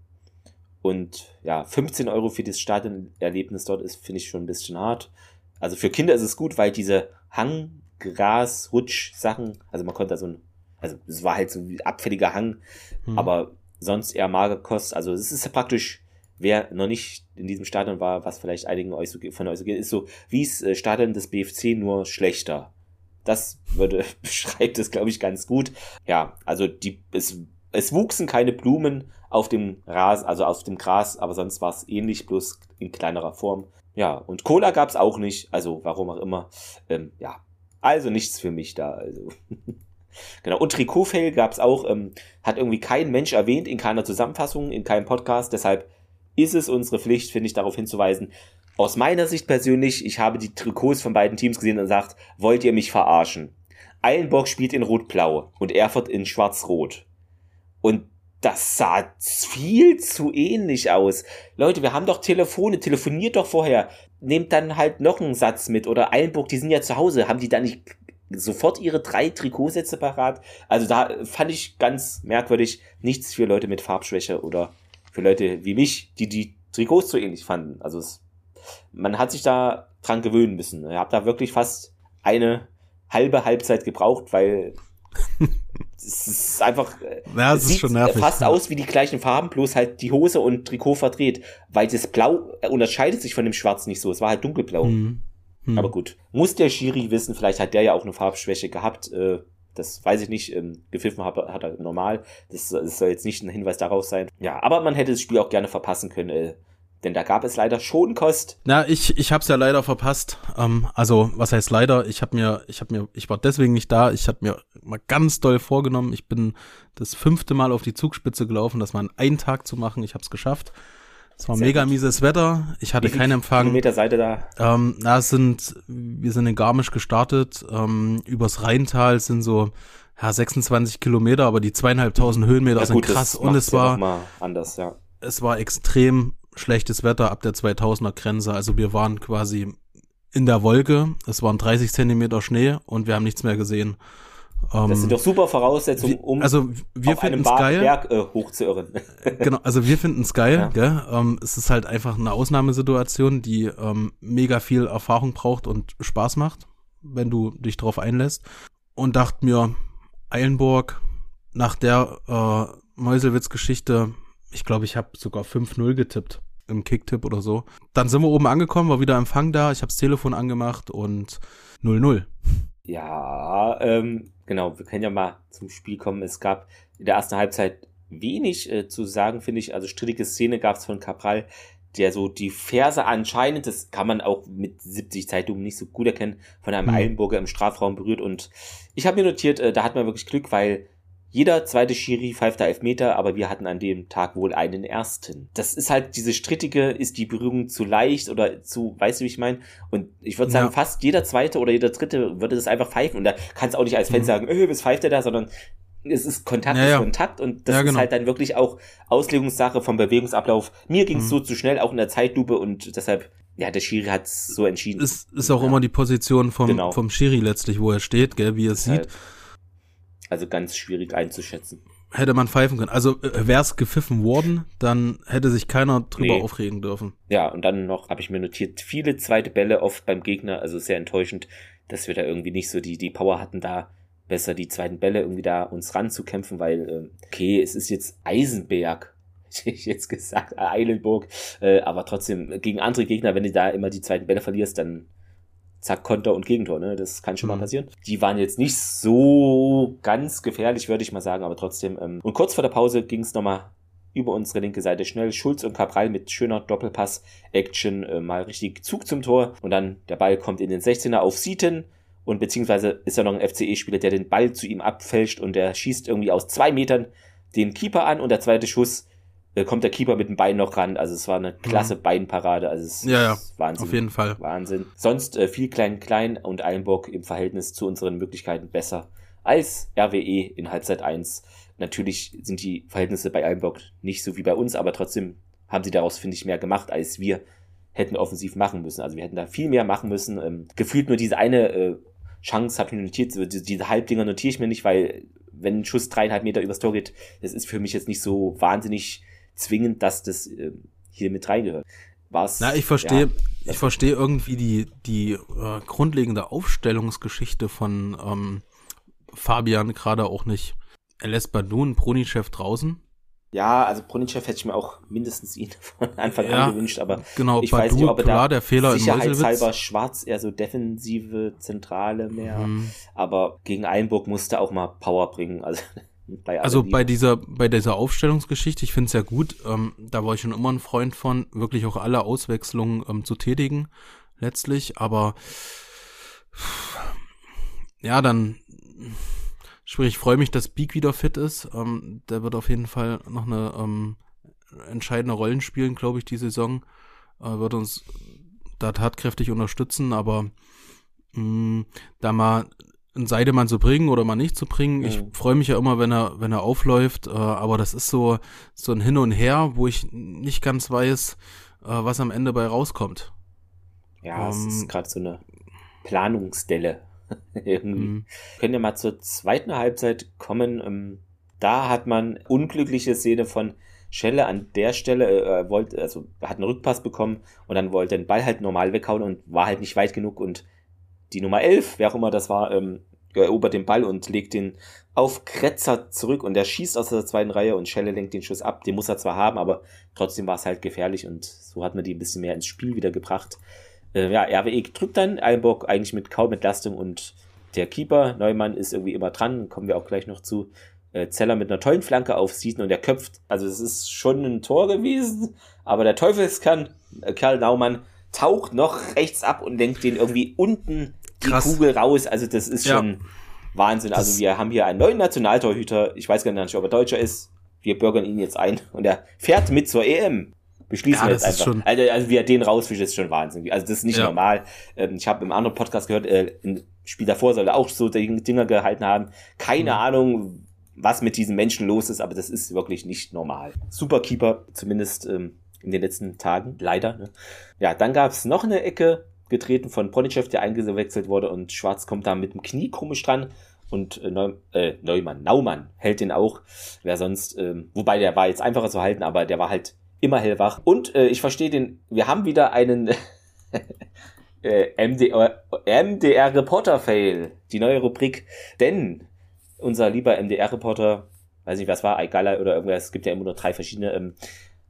und ja, 15 Euro für das Stadionerlebnis dort ist, finde ich schon ein bisschen hart. Also für Kinder ist es gut, weil diese Hang, Gras, Rutsch, Sachen, also man konnte da so ein, also es war halt so ein abfälliger Hang, hm. aber sonst eher Magerkost. Also es ist ja praktisch, wer noch nicht in diesem Stadion war, was vielleicht einigen von euch so geht, ist so wie das äh, Stadion des BFC nur schlechter. Das würde, beschreibt es, glaube ich, ganz gut. Ja, also die, es, es wuchsen keine Blumen auf dem Rasen, also auf dem Gras, aber sonst war es ähnlich, bloß in kleinerer Form. Ja, und Cola gab es auch nicht, also warum auch immer. Ähm, ja, also nichts für mich da. Also. genau. Und Trikotfail gab es auch, ähm, hat irgendwie kein Mensch erwähnt in keiner Zusammenfassung, in keinem Podcast. Deshalb ist es unsere Pflicht, finde ich, darauf hinzuweisen. Aus meiner Sicht persönlich, ich habe die Trikots von beiden Teams gesehen und sagt, wollt ihr mich verarschen? Eilenburg spielt in Rot-Blau und Erfurt in Schwarz-Rot. Und das sah viel zu ähnlich aus. Leute, wir haben doch Telefone, telefoniert doch vorher. Nehmt dann halt noch einen Satz mit. Oder Eilenburg, die sind ja zu Hause. Haben die da nicht sofort ihre drei Trikotsätze parat? Also da fand ich ganz merkwürdig. Nichts für Leute mit Farbschwäche oder für Leute wie mich, die die Trikots so ähnlich fanden. Also es, man hat sich da dran gewöhnen müssen. Ich habe da wirklich fast eine halbe Halbzeit gebraucht, weil es ist einfach. Ja, es, sieht fast aus wie die gleichen Farben, bloß halt die Hose und Trikot verdreht. Weil das Blau unterscheidet sich von dem Schwarz nicht so. Es war halt dunkelblau. Mhm. Mhm. Aber gut. Muss der Schiri wissen, vielleicht hat der ja auch eine Farbschwäche gehabt. Äh, das weiß ich nicht. Ähm, gepfiffen hat, hat er normal. Das, das, soll jetzt nicht ein Hinweis darauf sein. Ja, aber man hätte das Spiel auch gerne verpassen können. Äh, denn da gab es leider schon Kost. Na, ich, ich habe es ja leider verpasst. Ähm, also, was heißt leider? Ich habe mir, ich habe mir, ich war deswegen nicht da. Ich habe mir mal ganz doll vorgenommen. Ich bin das fünfte Mal auf die Zugspitze gelaufen, das mal in einen Tag zu machen. Ich habe es geschafft. Es war Sehr mega gut. mieses Wetter. Ich hatte keinen Empfang. Kilometer Seite da? Ähm, na, es sind, wir sind in Garmisch gestartet. Ähm, übers Rheintal sind so ja, 26 Kilometer, aber die zweieinhalbtausend Höhenmeter ja, sind krass. Und es war ja anders, ja. Es war extrem schlechtes Wetter ab der 2000er Grenze. Also wir waren quasi in der Wolke. Es waren 30 Zentimeter Schnee und wir haben nichts mehr gesehen. Das sind ähm, doch super Voraussetzungen, um also wir auf einem geil. Berg äh, hochzuirren. genau, also wir finden es geil. Ja. Gell? Ähm, es ist halt einfach eine Ausnahmesituation, die ähm, mega viel Erfahrung braucht und Spaß macht, wenn du dich drauf einlässt. Und dachte mir, Eilenburg, nach der äh, Meuselwitz-Geschichte ich glaube, ich habe sogar 5-0 getippt im Kicktipp oder so. Dann sind wir oben angekommen, war wieder Empfang da, ich habe das Telefon angemacht und 0-0. Ja, ähm, genau, wir können ja mal zum Spiel kommen. Es gab in der ersten Halbzeit wenig äh, zu sagen, finde ich. Also strittige Szene gab es von Capral, der so die Ferse anscheinend, das kann man auch mit 70 Zeitungen nicht so gut erkennen, von einem mhm. Eilenburger im Strafraum berührt. Und ich habe mir notiert, äh, da hat man wirklich Glück, weil jeder zweite Schiri pfeift da Elfmeter, aber wir hatten an dem Tag wohl einen ersten. Das ist halt diese strittige, ist die Berührung zu leicht oder zu, weißt du, wie ich meine? Und ich würde sagen, ja. fast jeder zweite oder jeder dritte würde das einfach pfeifen. Und da kannst du auch nicht als Fan mhm. sagen, öh, was pfeift der da, sondern es ist Kontakt ja, ist Kontakt und das ja, genau. ist halt dann wirklich auch Auslegungssache vom Bewegungsablauf. Mir ging es mhm. so zu schnell, auch in der Zeitlupe und deshalb, ja, der Schiri hat es so entschieden. Es ist auch immer die Position vom, genau. vom Schiri letztlich, wo er steht, gell, wie er es sieht. Also ganz schwierig einzuschätzen. Hätte man pfeifen können. Also äh, wäre es gepfiffen worden, dann hätte sich keiner drüber nee. aufregen dürfen. Ja, und dann noch habe ich mir notiert, viele zweite Bälle oft beim Gegner, also sehr enttäuschend, dass wir da irgendwie nicht so die, die Power hatten, da besser die zweiten Bälle irgendwie da uns ranzukämpfen, weil, äh, okay, es ist jetzt Eisenberg, hätte ich jetzt gesagt, Eilenburg, äh, aber trotzdem gegen andere Gegner, wenn du da immer die zweiten Bälle verlierst, dann zack, Konter und Gegentor, ne? Das kann schon mhm. mal passieren. Die waren jetzt nicht so ganz gefährlich, würde ich mal sagen, aber trotzdem. Ähm, und kurz vor der Pause ging es nochmal über unsere linke Seite schnell. Schulz und Cabral mit schöner Doppelpass-Action äh, mal richtig Zug zum Tor. Und dann der Ball kommt in den 16er auf Sieten. Und beziehungsweise ist ja noch ein FCE-Spieler, der den Ball zu ihm abfälscht und der schießt irgendwie aus zwei Metern den Keeper an und der zweite Schuss kommt der Keeper mit dem Bein noch ran. Also es war eine klasse mhm. Beinparade. Also es ja, ja. ist Wahnsinn. Auf jeden Fall. Wahnsinn. Sonst äh, viel klein-klein und Eilenburg im Verhältnis zu unseren Möglichkeiten besser als RWE in Halbzeit 1. Natürlich sind die Verhältnisse bei Allenbock nicht so wie bei uns, aber trotzdem haben sie daraus, finde ich, mehr gemacht, als wir hätten offensiv machen müssen. Also wir hätten da viel mehr machen müssen. Ähm, gefühlt nur diese eine äh, Chance habe ich mir notiert. Diese, diese Halbdinger notiere ich mir nicht, weil wenn ein Schuss dreieinhalb Meter übers Tor geht, das ist für mich jetzt nicht so wahnsinnig zwingend, dass das äh, hier mit reingehört. Was, Na, ich verstehe, ja, ich verstehe irgendwie die, die äh, grundlegende Aufstellungsgeschichte von ähm, Fabian gerade auch nicht. Er lässt Badu und Bronichev draußen. Ja, also Bronichev hätte ich mir auch mindestens ihn von Anfang ja, an gewünscht, aber genau, ich Badu, weiß nicht, ob er da der Fehler sicherheitshalber schwarz eher so defensive Zentrale mehr, mhm. aber gegen Einburg musste auch mal Power bringen, also bei also bei dieser bei dieser Aufstellungsgeschichte, ich finde es ja gut, ähm, da war ich schon immer ein Freund von, wirklich auch alle Auswechslungen ähm, zu tätigen, letztlich, aber ja, dann sprich, ich freue mich, dass Beak wieder fit ist. Ähm, der wird auf jeden Fall noch eine ähm, entscheidende Rollen spielen, glaube ich, die Saison. Äh, wird uns da tatkräftig unterstützen, aber mh, mm, da mal einen Seidemann zu bringen oder mal nicht zu bringen. Ich freue mich ja immer, wenn er, wenn er aufläuft, äh, aber das ist so, so ein Hin und Her, wo ich nicht ganz weiß, äh, was am Ende bei rauskommt. Ja, ähm, es ist gerade so eine Planungsdelle. Irgendwie. Mhm. Können ja mal zur zweiten Halbzeit kommen. Ähm, da hat man unglückliche Szene von Schelle an der Stelle, äh, wollte, also hat einen Rückpass bekommen und dann wollte den Ball halt normal weghauen und war halt nicht weit genug und die Nummer 11, wer auch immer das war, ähm, erobert den Ball und legt den auf Kretzer zurück und der schießt aus der zweiten Reihe und Schelle lenkt den Schuss ab. Den muss er zwar haben, aber trotzdem war es halt gefährlich und so hat man die ein bisschen mehr ins Spiel wieder gebracht. Äh, ja, RWE drückt dann Allenburg eigentlich mit kaum Entlastung und der Keeper, Neumann, ist irgendwie immer dran, kommen wir auch gleich noch zu. Äh, Zeller mit einer tollen Flanke auf Sieten und er köpft. Also es ist schon ein Tor gewesen, aber der Teufelskerl äh, Kerl Naumann taucht noch rechts ab und lenkt den irgendwie unten Krass. die Kugel raus. Also das ist ja. schon Wahnsinn. Also wir haben hier einen neuen Nationaltorhüter. Ich weiß gar nicht, ob er Deutscher ist. Wir bürgern ihn jetzt ein und er fährt mit zur EM. Beschließen ja, wir jetzt einfach. Also, also wie er den rausfischt, ist schon Wahnsinn. Also das ist nicht ja. normal. Ähm, ich habe im anderen Podcast gehört, äh, ein Spiel davor soll er auch so Dinger gehalten haben. Keine mhm. Ahnung, was mit diesen Menschen los ist, aber das ist wirklich nicht normal. Super Keeper, zumindest ähm, in den letzten Tagen, leider. Ne? Ja, dann gab es noch eine Ecke, getreten von Ponychef, der eingewechselt wurde und Schwarz kommt da mit dem Knie komisch dran und äh, Neu äh, Neumann, Naumann hält den auch. Wer sonst, ähm, wobei der war jetzt einfacher zu halten, aber der war halt immer hellwach. Und äh, ich verstehe den, wir haben wieder einen äh, MDR, MDR Reporter Fail, die neue Rubrik, denn unser lieber MDR Reporter, weiß nicht was war, egal oder irgendwas, es gibt ja immer nur drei verschiedene, ähm,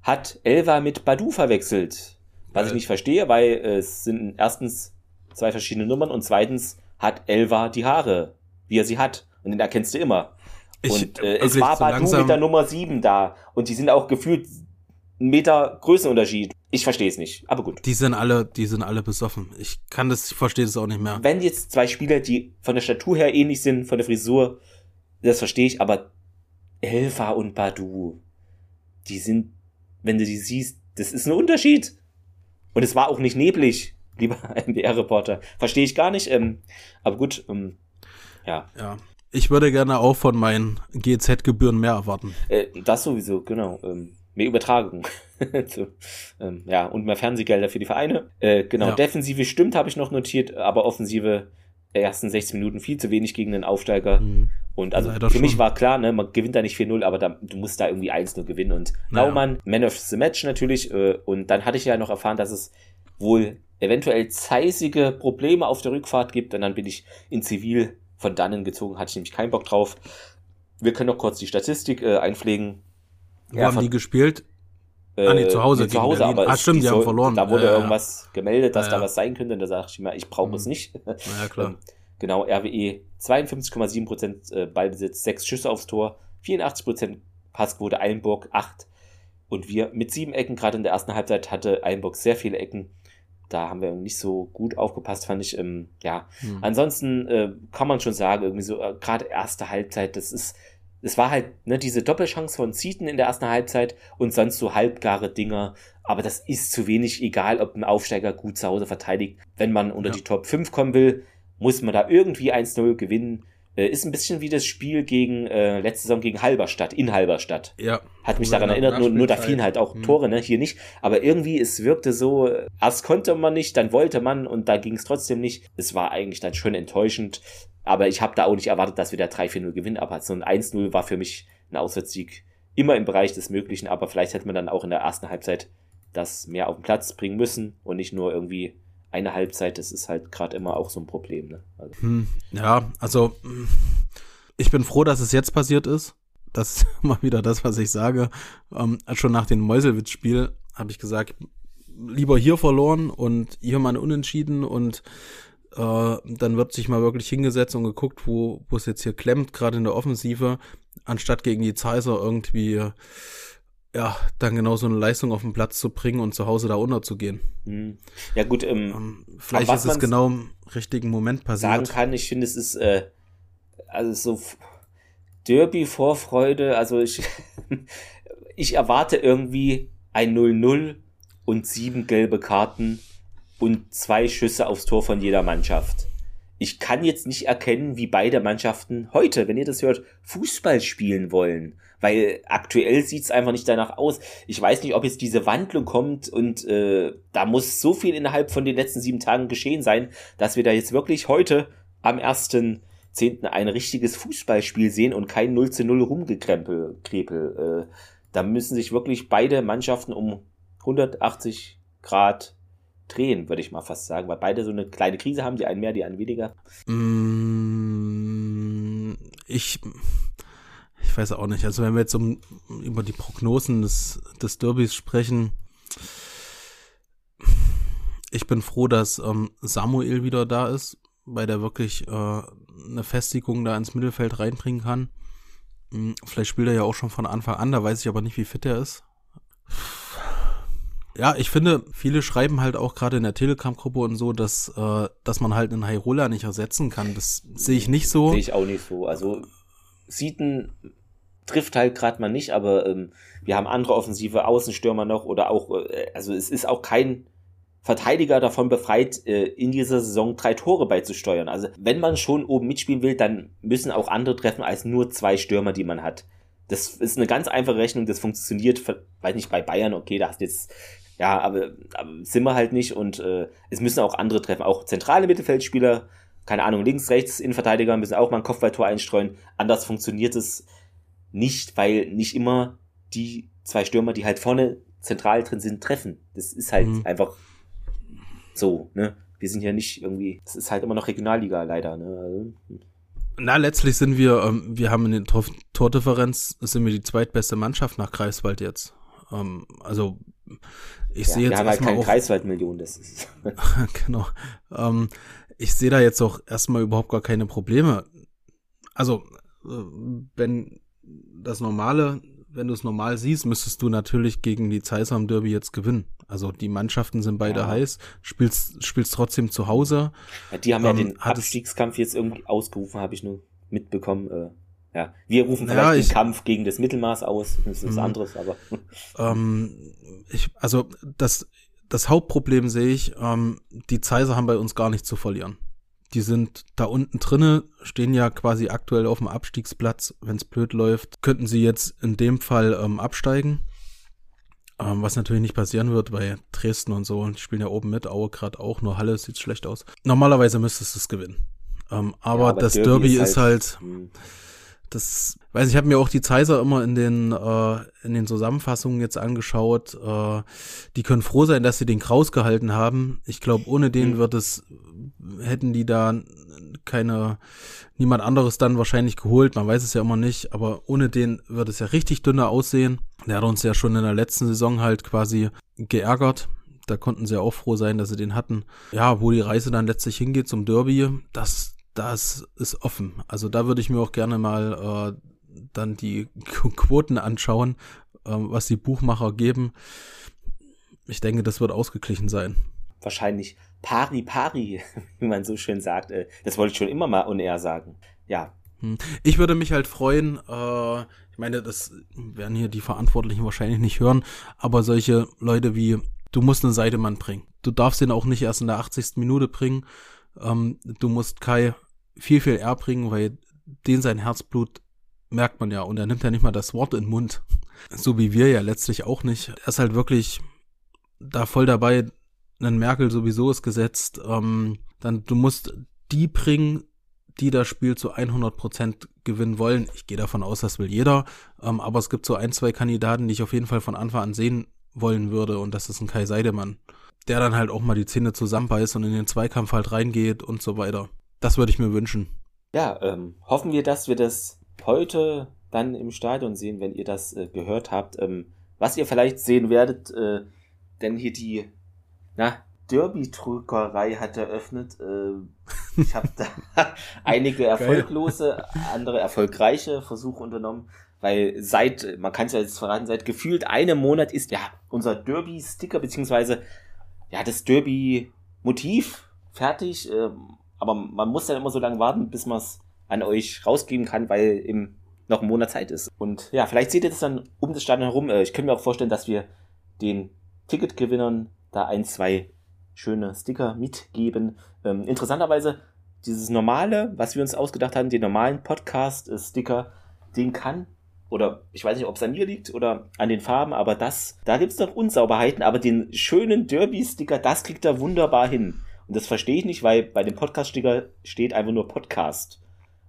hat Elva mit Badu verwechselt. Was ich nicht verstehe, weil es sind erstens zwei verschiedene Nummern und zweitens hat Elva die Haare, wie er sie hat. Und den erkennst du immer. Ich, und äh, es war so Badu mit der Nummer 7 da. Und die sind auch gefühlt einen Meter Größenunterschied. Ich verstehe es nicht, aber gut. Die sind alle, die sind alle besoffen. Ich kann das, ich verstehe das auch nicht mehr. Wenn jetzt zwei Spieler, die von der Statur her ähnlich sind, von der Frisur, das verstehe ich, aber Elva und Badu, die sind, wenn du die siehst, das ist ein Unterschied. Und es war auch nicht neblig, lieber MDR-Reporter. Verstehe ich gar nicht. Ähm, aber gut, ähm, ja. Ja. Ich würde gerne auch von meinen GZ-Gebühren mehr erwarten. Äh, das sowieso, genau. Ähm, mehr Übertragung. so, ähm, ja, und mehr Fernsehgelder für die Vereine. Äh, genau, ja. Defensive stimmt, habe ich noch notiert, aber Offensive ersten 16 Minuten viel zu wenig gegen den Aufsteiger. Mhm. Und also Leider für schon. mich war klar, ne, man gewinnt da nicht 4-0, aber da, du musst da irgendwie 1-0 gewinnen. Und naja. Naumann, Man of the Match natürlich. Äh, und dann hatte ich ja noch erfahren, dass es wohl eventuell zeisige Probleme auf der Rückfahrt gibt. Und dann bin ich in Zivil von dannen gezogen, hatte ich nämlich keinen Bock drauf. Wir können noch kurz die Statistik äh, einpflegen. Wo ja, haben die gespielt? Äh, ah, nee, zu Hause. Nee, zu Hause, aber ah, stimmt, die, die haben verloren. Da wurde ja, irgendwas gemeldet, dass da was sein könnte. Und da sag ich mir, ich brauche es mhm. nicht. Ja, klar. Genau, RWE 52,7% äh, Ballbesitz, 6 Schüsse aufs Tor, 84% Passquote, Eilenburg 8. Und wir mit sieben Ecken, gerade in der ersten Halbzeit hatte Eilenburg sehr viele Ecken. Da haben wir nicht so gut aufgepasst, fand ich. Ähm, ja, hm. ansonsten äh, kann man schon sagen, irgendwie so, äh, gerade erste Halbzeit, das ist, es war halt ne, diese Doppelchance von Zieten in der ersten Halbzeit und sonst so halbgare Dinger. Aber das ist zu wenig, egal ob ein Aufsteiger gut zu Hause verteidigt. Wenn man unter ja. die Top 5 kommen will, muss man da irgendwie 1-0 gewinnen. Äh, ist ein bisschen wie das Spiel gegen äh, letzte Saison gegen Halberstadt, in Halberstadt. Ja. Hat mich daran erinnert, nur, nur da fielen halt auch hm. Tore, ne? Hier nicht. Aber irgendwie, es wirkte so, erst konnte man nicht, dann wollte man und da ging es trotzdem nicht. Es war eigentlich dann schon enttäuschend. Aber ich habe da auch nicht erwartet, dass wir da 3-4-0 gewinnen. Aber so ein 1-0 war für mich ein Auswärtssieg immer im Bereich des Möglichen. Aber vielleicht hätte man dann auch in der ersten Halbzeit das mehr auf den Platz bringen müssen und nicht nur irgendwie eine Halbzeit, das ist halt gerade immer auch so ein Problem. Ne? Also. Hm, ja, also ich bin froh, dass es jetzt passiert ist. Das ist mal wieder das, was ich sage. Ähm, schon nach dem Meuselwitz-Spiel habe ich gesagt, lieber hier verloren und hier mal unentschieden und äh, dann wird sich mal wirklich hingesetzt und geguckt, wo wo es jetzt hier klemmt, gerade in der Offensive, anstatt gegen die Zeiser irgendwie ja, dann genau so eine Leistung auf den Platz zu bringen und zu Hause da unterzugehen. Hm. Ja gut, ähm, ähm vielleicht ist es genau im richtigen Moment passiert. Sagen kann, ich finde, es ist äh, also so Derby-Vorfreude, also ich, ich erwarte irgendwie ein 0-0 und sieben gelbe Karten und zwei Schüsse aufs Tor von jeder Mannschaft. Ich kann jetzt nicht erkennen, wie beide Mannschaften heute, wenn ihr das hört, Fußball spielen wollen weil aktuell sieht's einfach nicht danach aus. Ich weiß nicht, ob jetzt diese Wandlung kommt und äh, da muss so viel innerhalb von den letzten sieben Tagen geschehen sein, dass wir da jetzt wirklich heute am ersten Zehnten ein richtiges Fußballspiel sehen und kein 0 zu 0 Rumgekrempel. Krepel. Äh, da müssen sich wirklich beide Mannschaften um 180 Grad drehen, würde ich mal fast sagen, weil beide so eine kleine Krise haben, die einen mehr, die einen weniger. Mm, ich ich weiß auch nicht. Also wenn wir jetzt um, über die Prognosen des, des Derbys sprechen, ich bin froh, dass ähm, Samuel wieder da ist, weil der wirklich äh, eine Festigung da ins Mittelfeld reinbringen kann. Hm, vielleicht spielt er ja auch schon von Anfang an, da weiß ich aber nicht, wie fit er ist. Ja, ich finde, viele schreiben halt auch gerade in der Telegram-Gruppe und so, dass, äh, dass man halt einen Hairola nicht ersetzen kann. Das sehe ich nicht so. Sehe ich auch nicht so. Also Sieten trifft halt gerade mal nicht, aber ähm, wir haben andere offensive Außenstürmer noch oder auch, äh, also es ist auch kein Verteidiger davon befreit, äh, in dieser Saison drei Tore beizusteuern. Also wenn man schon oben mitspielen will, dann müssen auch andere treffen als nur zwei Stürmer, die man hat. Das ist eine ganz einfache Rechnung, das funktioniert, weiß nicht, bei Bayern, okay, da hast jetzt, ja, aber, aber sind wir halt nicht und äh, es müssen auch andere treffen, auch zentrale Mittelfeldspieler, keine Ahnung, links, rechts, Innenverteidiger müssen auch mal ein Kopfballtor einstreuen. Anders funktioniert es nicht, weil nicht immer die zwei Stürmer, die halt vorne zentral drin sind, treffen. Das ist halt mhm. einfach so, ne? Wir sind ja nicht irgendwie, das ist halt immer noch Regionalliga leider, ne? Also, hm. na, letztlich sind wir, ähm, wir haben in der Tor Tordifferenz, sind wir die zweitbeste Mannschaft nach Greifswald jetzt. Ähm, also, ich ja, sehe jetzt. Wir haben halt keine Greifswald-Million, das ist. genau. Ähm, ich sehe da jetzt auch erstmal überhaupt gar keine Probleme. Also, äh, wenn das Normale, wenn du es normal siehst, müsstest du natürlich gegen die Zeiser am Derby jetzt gewinnen. Also die Mannschaften sind beide ja. heiß, spielst, spielst trotzdem zu Hause. Ja, die haben ähm, ja den Abstiegskampf jetzt irgendwie ausgerufen, habe ich nur mitbekommen. Ja, wir rufen vielleicht ja, ich, den Kampf gegen das Mittelmaß aus, das ist was mhm. anderes, aber. Ähm, ich, also das, das Hauptproblem sehe ich, ähm, die Zeiser haben bei uns gar nichts zu verlieren. Die sind da unten drinne, stehen ja quasi aktuell auf dem Abstiegsplatz. Wenn es blöd läuft, könnten sie jetzt in dem Fall ähm, absteigen. Ähm, was natürlich nicht passieren wird, weil Dresden und so, und die spielen ja oben mit, Aue gerade auch, nur Halle sieht schlecht aus. Normalerweise müsstest du es gewinnen. Ähm, aber, ja, aber, das Derby, Derby ist halt, ist halt das, weiß ich, habe mir auch die Zeiser immer in den äh, in den Zusammenfassungen jetzt angeschaut. Äh, die können froh sein, dass sie den Kraus gehalten haben. Ich glaube, ohne den mhm. wird es hätten die da keine niemand anderes dann wahrscheinlich geholt. Man weiß es ja immer nicht, aber ohne den wird es ja richtig dünner aussehen. Der hat uns ja schon in der letzten Saison halt quasi geärgert. Da konnten sie ja auch froh sein, dass sie den hatten. Ja, wo die Reise dann letztlich hingeht zum Derby, das das ist offen. Also da würde ich mir auch gerne mal äh, dann die Quoten anschauen, äh, was die Buchmacher geben. Ich denke, das wird ausgeglichen sein. Wahrscheinlich pari pari, wie man so schön sagt. Äh, das wollte ich schon immer mal on air sagen. Ja. Hm. Ich würde mich halt freuen, äh, ich meine, das werden hier die Verantwortlichen wahrscheinlich nicht hören, aber solche Leute wie, du musst einen Seidemann bringen. Du darfst ihn auch nicht erst in der 80. Minute bringen, ähm, du musst Kai viel, viel eher bringen, weil den sein Herzblut merkt man ja. Und er nimmt ja nicht mal das Wort in den Mund. So wie wir ja letztlich auch nicht. Er ist halt wirklich da voll dabei. Ein Merkel sowieso ist gesetzt. Ähm, dann, du musst die bringen, die das Spiel zu 100 Prozent gewinnen wollen. Ich gehe davon aus, das will jeder. Ähm, aber es gibt so ein, zwei Kandidaten, die ich auf jeden Fall von Anfang an sehen wollen würde. Und das ist ein Kai Seidemann. Der dann halt auch mal die Zähne zusammenbeißt und in den Zweikampf halt reingeht und so weiter. Das würde ich mir wünschen. Ja, ähm, hoffen wir, dass wir das heute dann im Stadion sehen, wenn ihr das äh, gehört habt. Ähm, was ihr vielleicht sehen werdet, äh, denn hier die na, Derby-Drückerei hat eröffnet. Äh, ich habe da einige erfolglose, andere erfolgreiche Versuche unternommen, weil seit, man kann es ja jetzt verraten, seit gefühlt einem Monat ist ja unser Derby-Sticker beziehungsweise ja das Derby-Motiv fertig. Äh, aber man muss dann immer so lange warten, bis man es an euch rausgeben kann, weil im noch ein Monat Zeit ist. Und ja, vielleicht seht ihr das dann um das Stadion herum. Äh, ich könnte mir auch vorstellen, dass wir den Ticketgewinnern da ein, zwei schöne Sticker mitgeben. Ähm, interessanterweise, dieses normale, was wir uns ausgedacht haben, den normalen Podcast-Sticker, den kann, oder ich weiß nicht, ob es an mir liegt oder an den Farben, aber das, da gibt es noch Unsauberheiten, aber den schönen Derby-Sticker, das kriegt er wunderbar hin. Und das verstehe ich nicht, weil bei dem Podcast-Sticker steht einfach nur Podcast.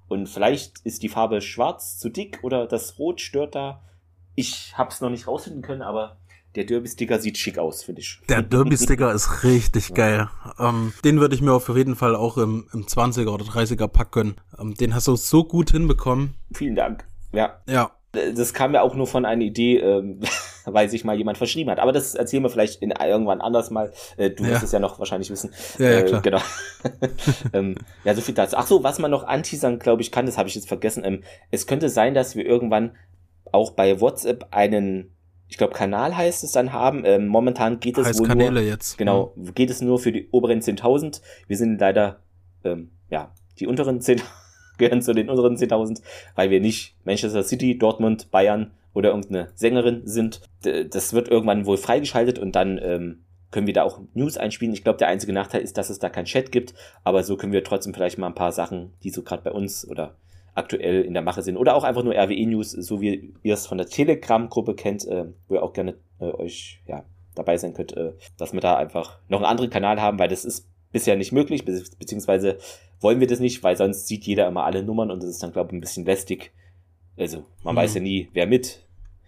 Und vielleicht ist die Farbe schwarz zu dick oder das Rot stört da. Ich habe es noch nicht rausfinden können, aber der Derby-Sticker sieht schick aus, finde ich. Der Derby-Sticker ist richtig geil. Ähm, den würde ich mir auf jeden Fall auch im, im 20er oder 30er Pack gönnen. Ähm, den hast du so gut hinbekommen. Vielen Dank. Ja. Ja. Das kam ja auch nur von einer Idee, ähm, weil sich mal jemand verschrieben hat. Aber das erzählen wir vielleicht in, irgendwann anders mal. Äh, du ja. wirst es ja noch wahrscheinlich wissen. Ja, ja äh, klar. Genau. ähm, ja, so viel dazu. Ach so, was man noch anteasern, glaube ich, kann, das habe ich jetzt vergessen. Ähm, es könnte sein, dass wir irgendwann auch bei WhatsApp einen ich glaube, Kanal heißt es dann haben. Ähm, momentan geht es heißt wohl Kanäle nur, jetzt. Genau, mhm. geht es nur für die oberen 10.000. Wir sind leider, ähm, ja, die unteren 10 gehören zu den unteren 10.000, weil wir nicht Manchester City, Dortmund, Bayern oder irgendeine Sängerin sind. Das wird irgendwann wohl freigeschaltet und dann ähm, können wir da auch News einspielen. Ich glaube, der einzige Nachteil ist, dass es da kein Chat gibt, aber so können wir trotzdem vielleicht mal ein paar Sachen, die so gerade bei uns oder aktuell in der Mache sind. Oder auch einfach nur RWE-News, so wie ihr es von der Telegram-Gruppe kennt, äh, wo ihr auch gerne äh, euch ja, dabei sein könnt, äh, dass wir da einfach noch einen anderen Kanal haben, weil das ist bisher nicht möglich, be beziehungsweise wollen wir das nicht, weil sonst sieht jeder immer alle Nummern und das ist dann, glaube ich, ein bisschen lästig. Also, man mhm. weiß ja nie, wer mit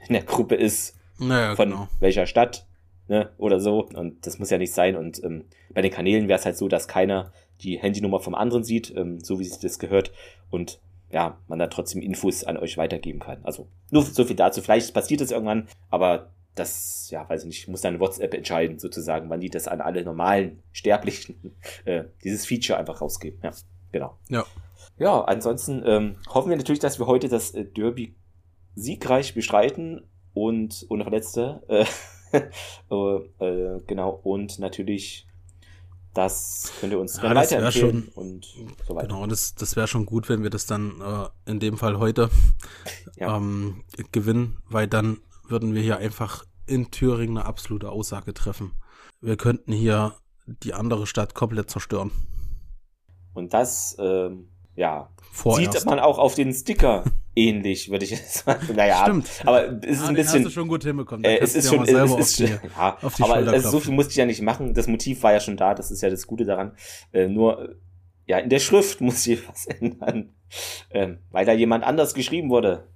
in der Gruppe ist, naja, von genau. welcher Stadt, ne, oder so. Und das muss ja nicht sein. Und ähm, bei den Kanälen wäre es halt so, dass keiner die Handynummer vom anderen sieht, ähm, so wie sich das gehört. Und ja, man dann trotzdem Infos an euch weitergeben kann. Also nur so viel dazu. Vielleicht passiert es irgendwann, aber das, ja, weiß ich nicht, muss dann WhatsApp entscheiden, sozusagen, wann die das an alle normalen Sterblichen, äh, dieses Feature einfach rausgeben. Ja, genau. Ja. Ja, ansonsten ähm, hoffen wir natürlich, dass wir heute das äh, Derby siegreich bestreiten und ohne Verletzte. Äh, äh, äh, genau, und natürlich das könnt ihr uns ja, weiterempfehlen schon, und so weiter. Genau, das, das wäre schon gut, wenn wir das dann äh, in dem Fall heute ja. ähm, gewinnen, weil dann würden wir hier einfach in Thüringen eine absolute Aussage treffen. Wir könnten hier die andere Stadt komplett zerstören. Und das, ähm, ja, Vorerst. sieht man auch auf den Sticker ähnlich, würde ich jetzt sagen. Naja, Stimmt. aber es ist ah, ein bisschen. Hast du schon gut hinbekommen. Äh, es ist schon, es ist, die, ja, aber also so viel musste ich ja nicht machen. Das Motiv war ja schon da. Das ist ja das Gute daran. Äh, nur, ja, in der Schrift muss ich was ändern, ähm, weil da jemand anders geschrieben wurde.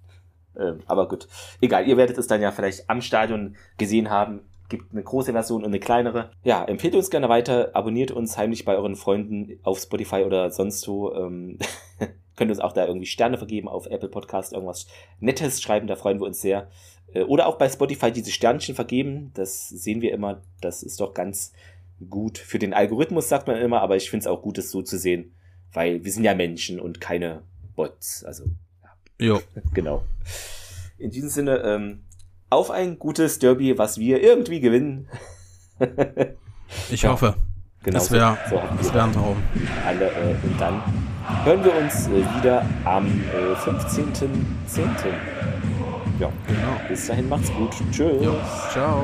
Ähm, aber gut, egal. Ihr werdet es dann ja vielleicht am Stadion gesehen haben gibt eine große Version und eine kleinere. Ja, empfehlt uns gerne weiter, abonniert uns heimlich bei euren Freunden auf Spotify oder sonst wo. Ähm, könnt uns auch da irgendwie Sterne vergeben auf Apple Podcast, irgendwas Nettes schreiben, da freuen wir uns sehr. Äh, oder auch bei Spotify diese Sternchen vergeben, das sehen wir immer, das ist doch ganz gut für den Algorithmus, sagt man immer, aber ich finde es auch gut, das so zu sehen, weil wir sind ja Menschen und keine Bots, also. Jo. genau. In diesem Sinne, ähm, auf ein gutes Derby, was wir irgendwie gewinnen. ich ja. hoffe. Genau, das wäre so, so wär ein Traum. Alle, äh, und dann hören wir uns äh, wieder am äh, 15.10. Ja, genau. Bis dahin macht's gut. Tschüss. Jo. Ciao.